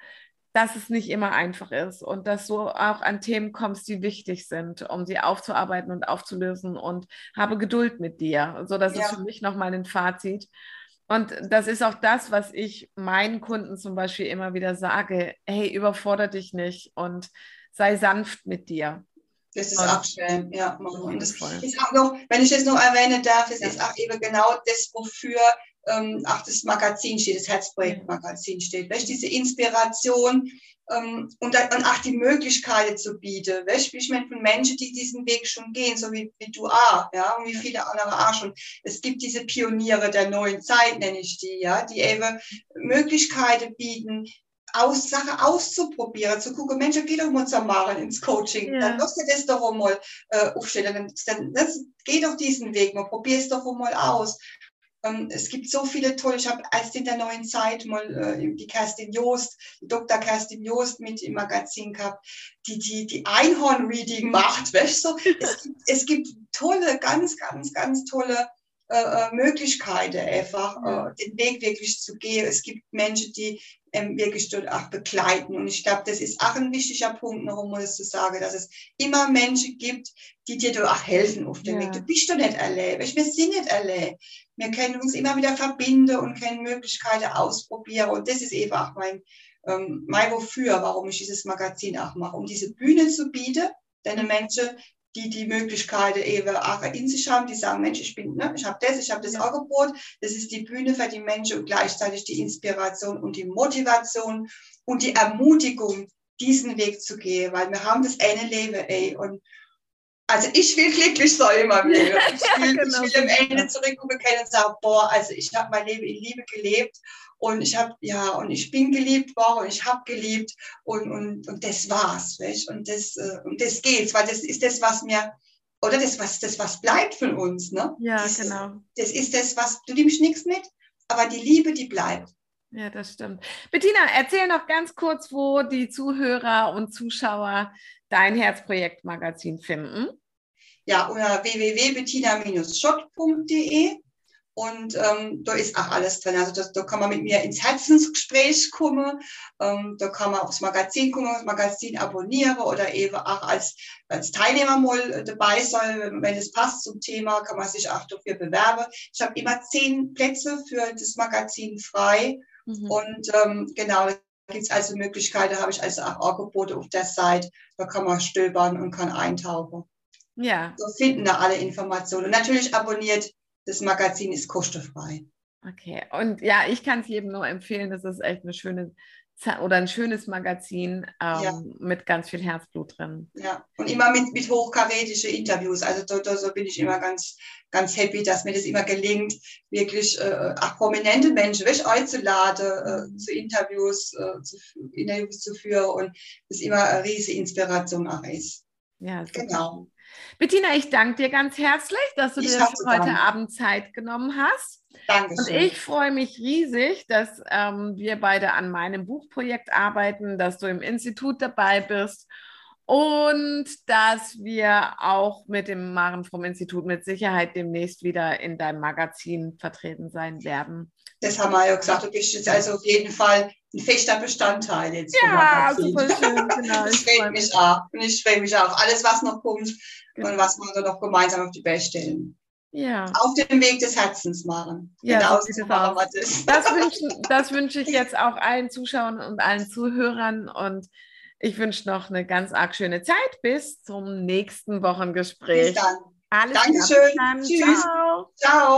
dass es nicht immer einfach ist und dass du auch an Themen kommst, die wichtig sind, um sie aufzuarbeiten und aufzulösen und habe Geduld mit dir. So, das ja. ist für mich nochmal ein Fazit. Und das ist auch das, was ich meinen Kunden zum Beispiel immer wieder sage. Hey, überfordere dich nicht und sei sanft mit dir. Das ist auch schön, ja. Und das ist auch noch, wenn ich das noch erwähnen darf, es ja. ist auch eben genau das, wofür ähm, auch das Magazin steht, das Herzprojektmagazin steht. Weißt, diese Inspiration ähm, und, und auch die Möglichkeiten zu bieten. Weißt, ich meine, von Menschen, die diesen Weg schon gehen, so wie, wie du auch, ja, und wie viele andere auch schon. Es gibt diese Pioniere der neuen Zeit, nenne ich die, ja, die eben Möglichkeiten bieten, aus, Sachen auszuprobieren, zu gucken, Mensch, geh doch mal zum Maren ins Coaching, ja. dann lass dir das doch mal äh, aufstellen, dann, dann das, geh doch diesen Weg mal, probier es doch mal aus. Ähm, es gibt so viele tolle, ich habe als in der neuen Zeit mal äh, die Kerstin Joost, Dr. Kerstin Joost mit im Magazin gehabt, die die, die Einhorn-Reading macht, weißt du? Es gibt, es gibt tolle, ganz, ganz, ganz tolle äh, äh Möglichkeiten einfach, äh, den Weg wirklich zu gehen. Es gibt Menschen, die ähm, wirklich dort auch begleiten. Und ich glaube, das ist auch ein wichtiger Punkt, noch um das zu sagen, dass es immer Menschen gibt, die dir da auch helfen auf dem ja. Weg. Du bist doch nicht allein. Wir sind nicht allein. Wir können uns immer wieder verbinden und können Möglichkeiten ausprobieren. Und das ist eben auch mein, ähm, mein Wofür, warum ich dieses Magazin auch mache, um diese Bühne zu bieten, denn. Menschen, die die Möglichkeiten eben auch in sich haben, die sagen, Mensch, ich bin, ne, ich habe das, ich habe das Angebot, das ist die Bühne für die Menschen und gleichzeitig die Inspiration und die Motivation und die Ermutigung, diesen Weg zu gehen, weil wir haben das eine Leben, ey, und also ich will glücklich sein immer wieder. Ich will, ja, genau. ich will am Ende zurückgucken können und sagen, boah, also ich habe mein Leben in Liebe gelebt und ich habe, ja, und ich bin geliebt worden und ich habe geliebt und, und, und das war's, weißt? Und das, äh, und das geht's, weil das ist das, was mir, oder das, was, das, was bleibt von uns, ne? Ja, das, genau. Das ist das, was, du nimmst nichts mit, aber die Liebe, die bleibt. Ja, das stimmt. Bettina, erzähl noch ganz kurz, wo die Zuhörer und Zuschauer dein Herzprojektmagazin finden. Ja, unter www.bettina-schott.de und ähm, da ist auch alles drin. Also das, da kann man mit mir ins Herzensgespräch kommen, ähm, da kann man aufs Magazin kommen, das Magazin abonnieren oder eben auch als, als Teilnehmer mal dabei sein. Wenn, wenn es passt zum Thema, kann man sich auch dafür bewerben. Ich habe immer zehn Plätze für das Magazin frei. Mhm. Und ähm, genau, da gibt es also Möglichkeiten, da habe ich also auch Angebote auf der Seite. Da kann man stöbern und kann eintauchen. Ja. So finden da alle Informationen. Und natürlich abonniert das Magazin ist kostenfrei. Okay, und ja, ich kann es jedem nur empfehlen. Das ist echt eine schöne oder ein schönes Magazin ähm, ja. mit ganz viel Herzblut drin. Ja, und immer mit, mit hochkarätischen Interviews. Also da, da so bin ich immer ganz, ganz happy, dass mir das immer gelingt, wirklich äh, auch prominente Menschen wirklich einzuladen, äh, mhm. zu Interviews, äh, zu, Interviews zu führen und das immer eine riesige Inspiration auch ist. Ja, genau. Bettina, ich danke dir ganz herzlich, dass du ich dir heute. Abend Zeit genommen hast. Dankeschön. Und ich freue mich riesig, dass ähm, wir beide an meinem Buchprojekt arbeiten, dass du im Institut dabei bist und dass wir auch mit dem Maren vom Institut mit Sicherheit demnächst wieder in deinem Magazin vertreten sein werden. Das haben wir ja gesagt, du bist jetzt also auf jeden Fall ein fester Bestandteil jetzt. Ja, super schön, genau. Ich freue mich auch. Und ich freue mich auch. Alles, was noch kommt genau. und was wir da noch gemeinsam auf die Welt stellen. Ja. Auf dem Weg des Herzens machen. Ja, genau so das. Das wünsche, das wünsche ich jetzt auch allen Zuschauern und allen Zuhörern und ich wünsche noch eine ganz arg schöne Zeit bis zum nächsten Wochengespräch. Bis dann. Alles Dankeschön. Tschüss. Ciao. Ciao.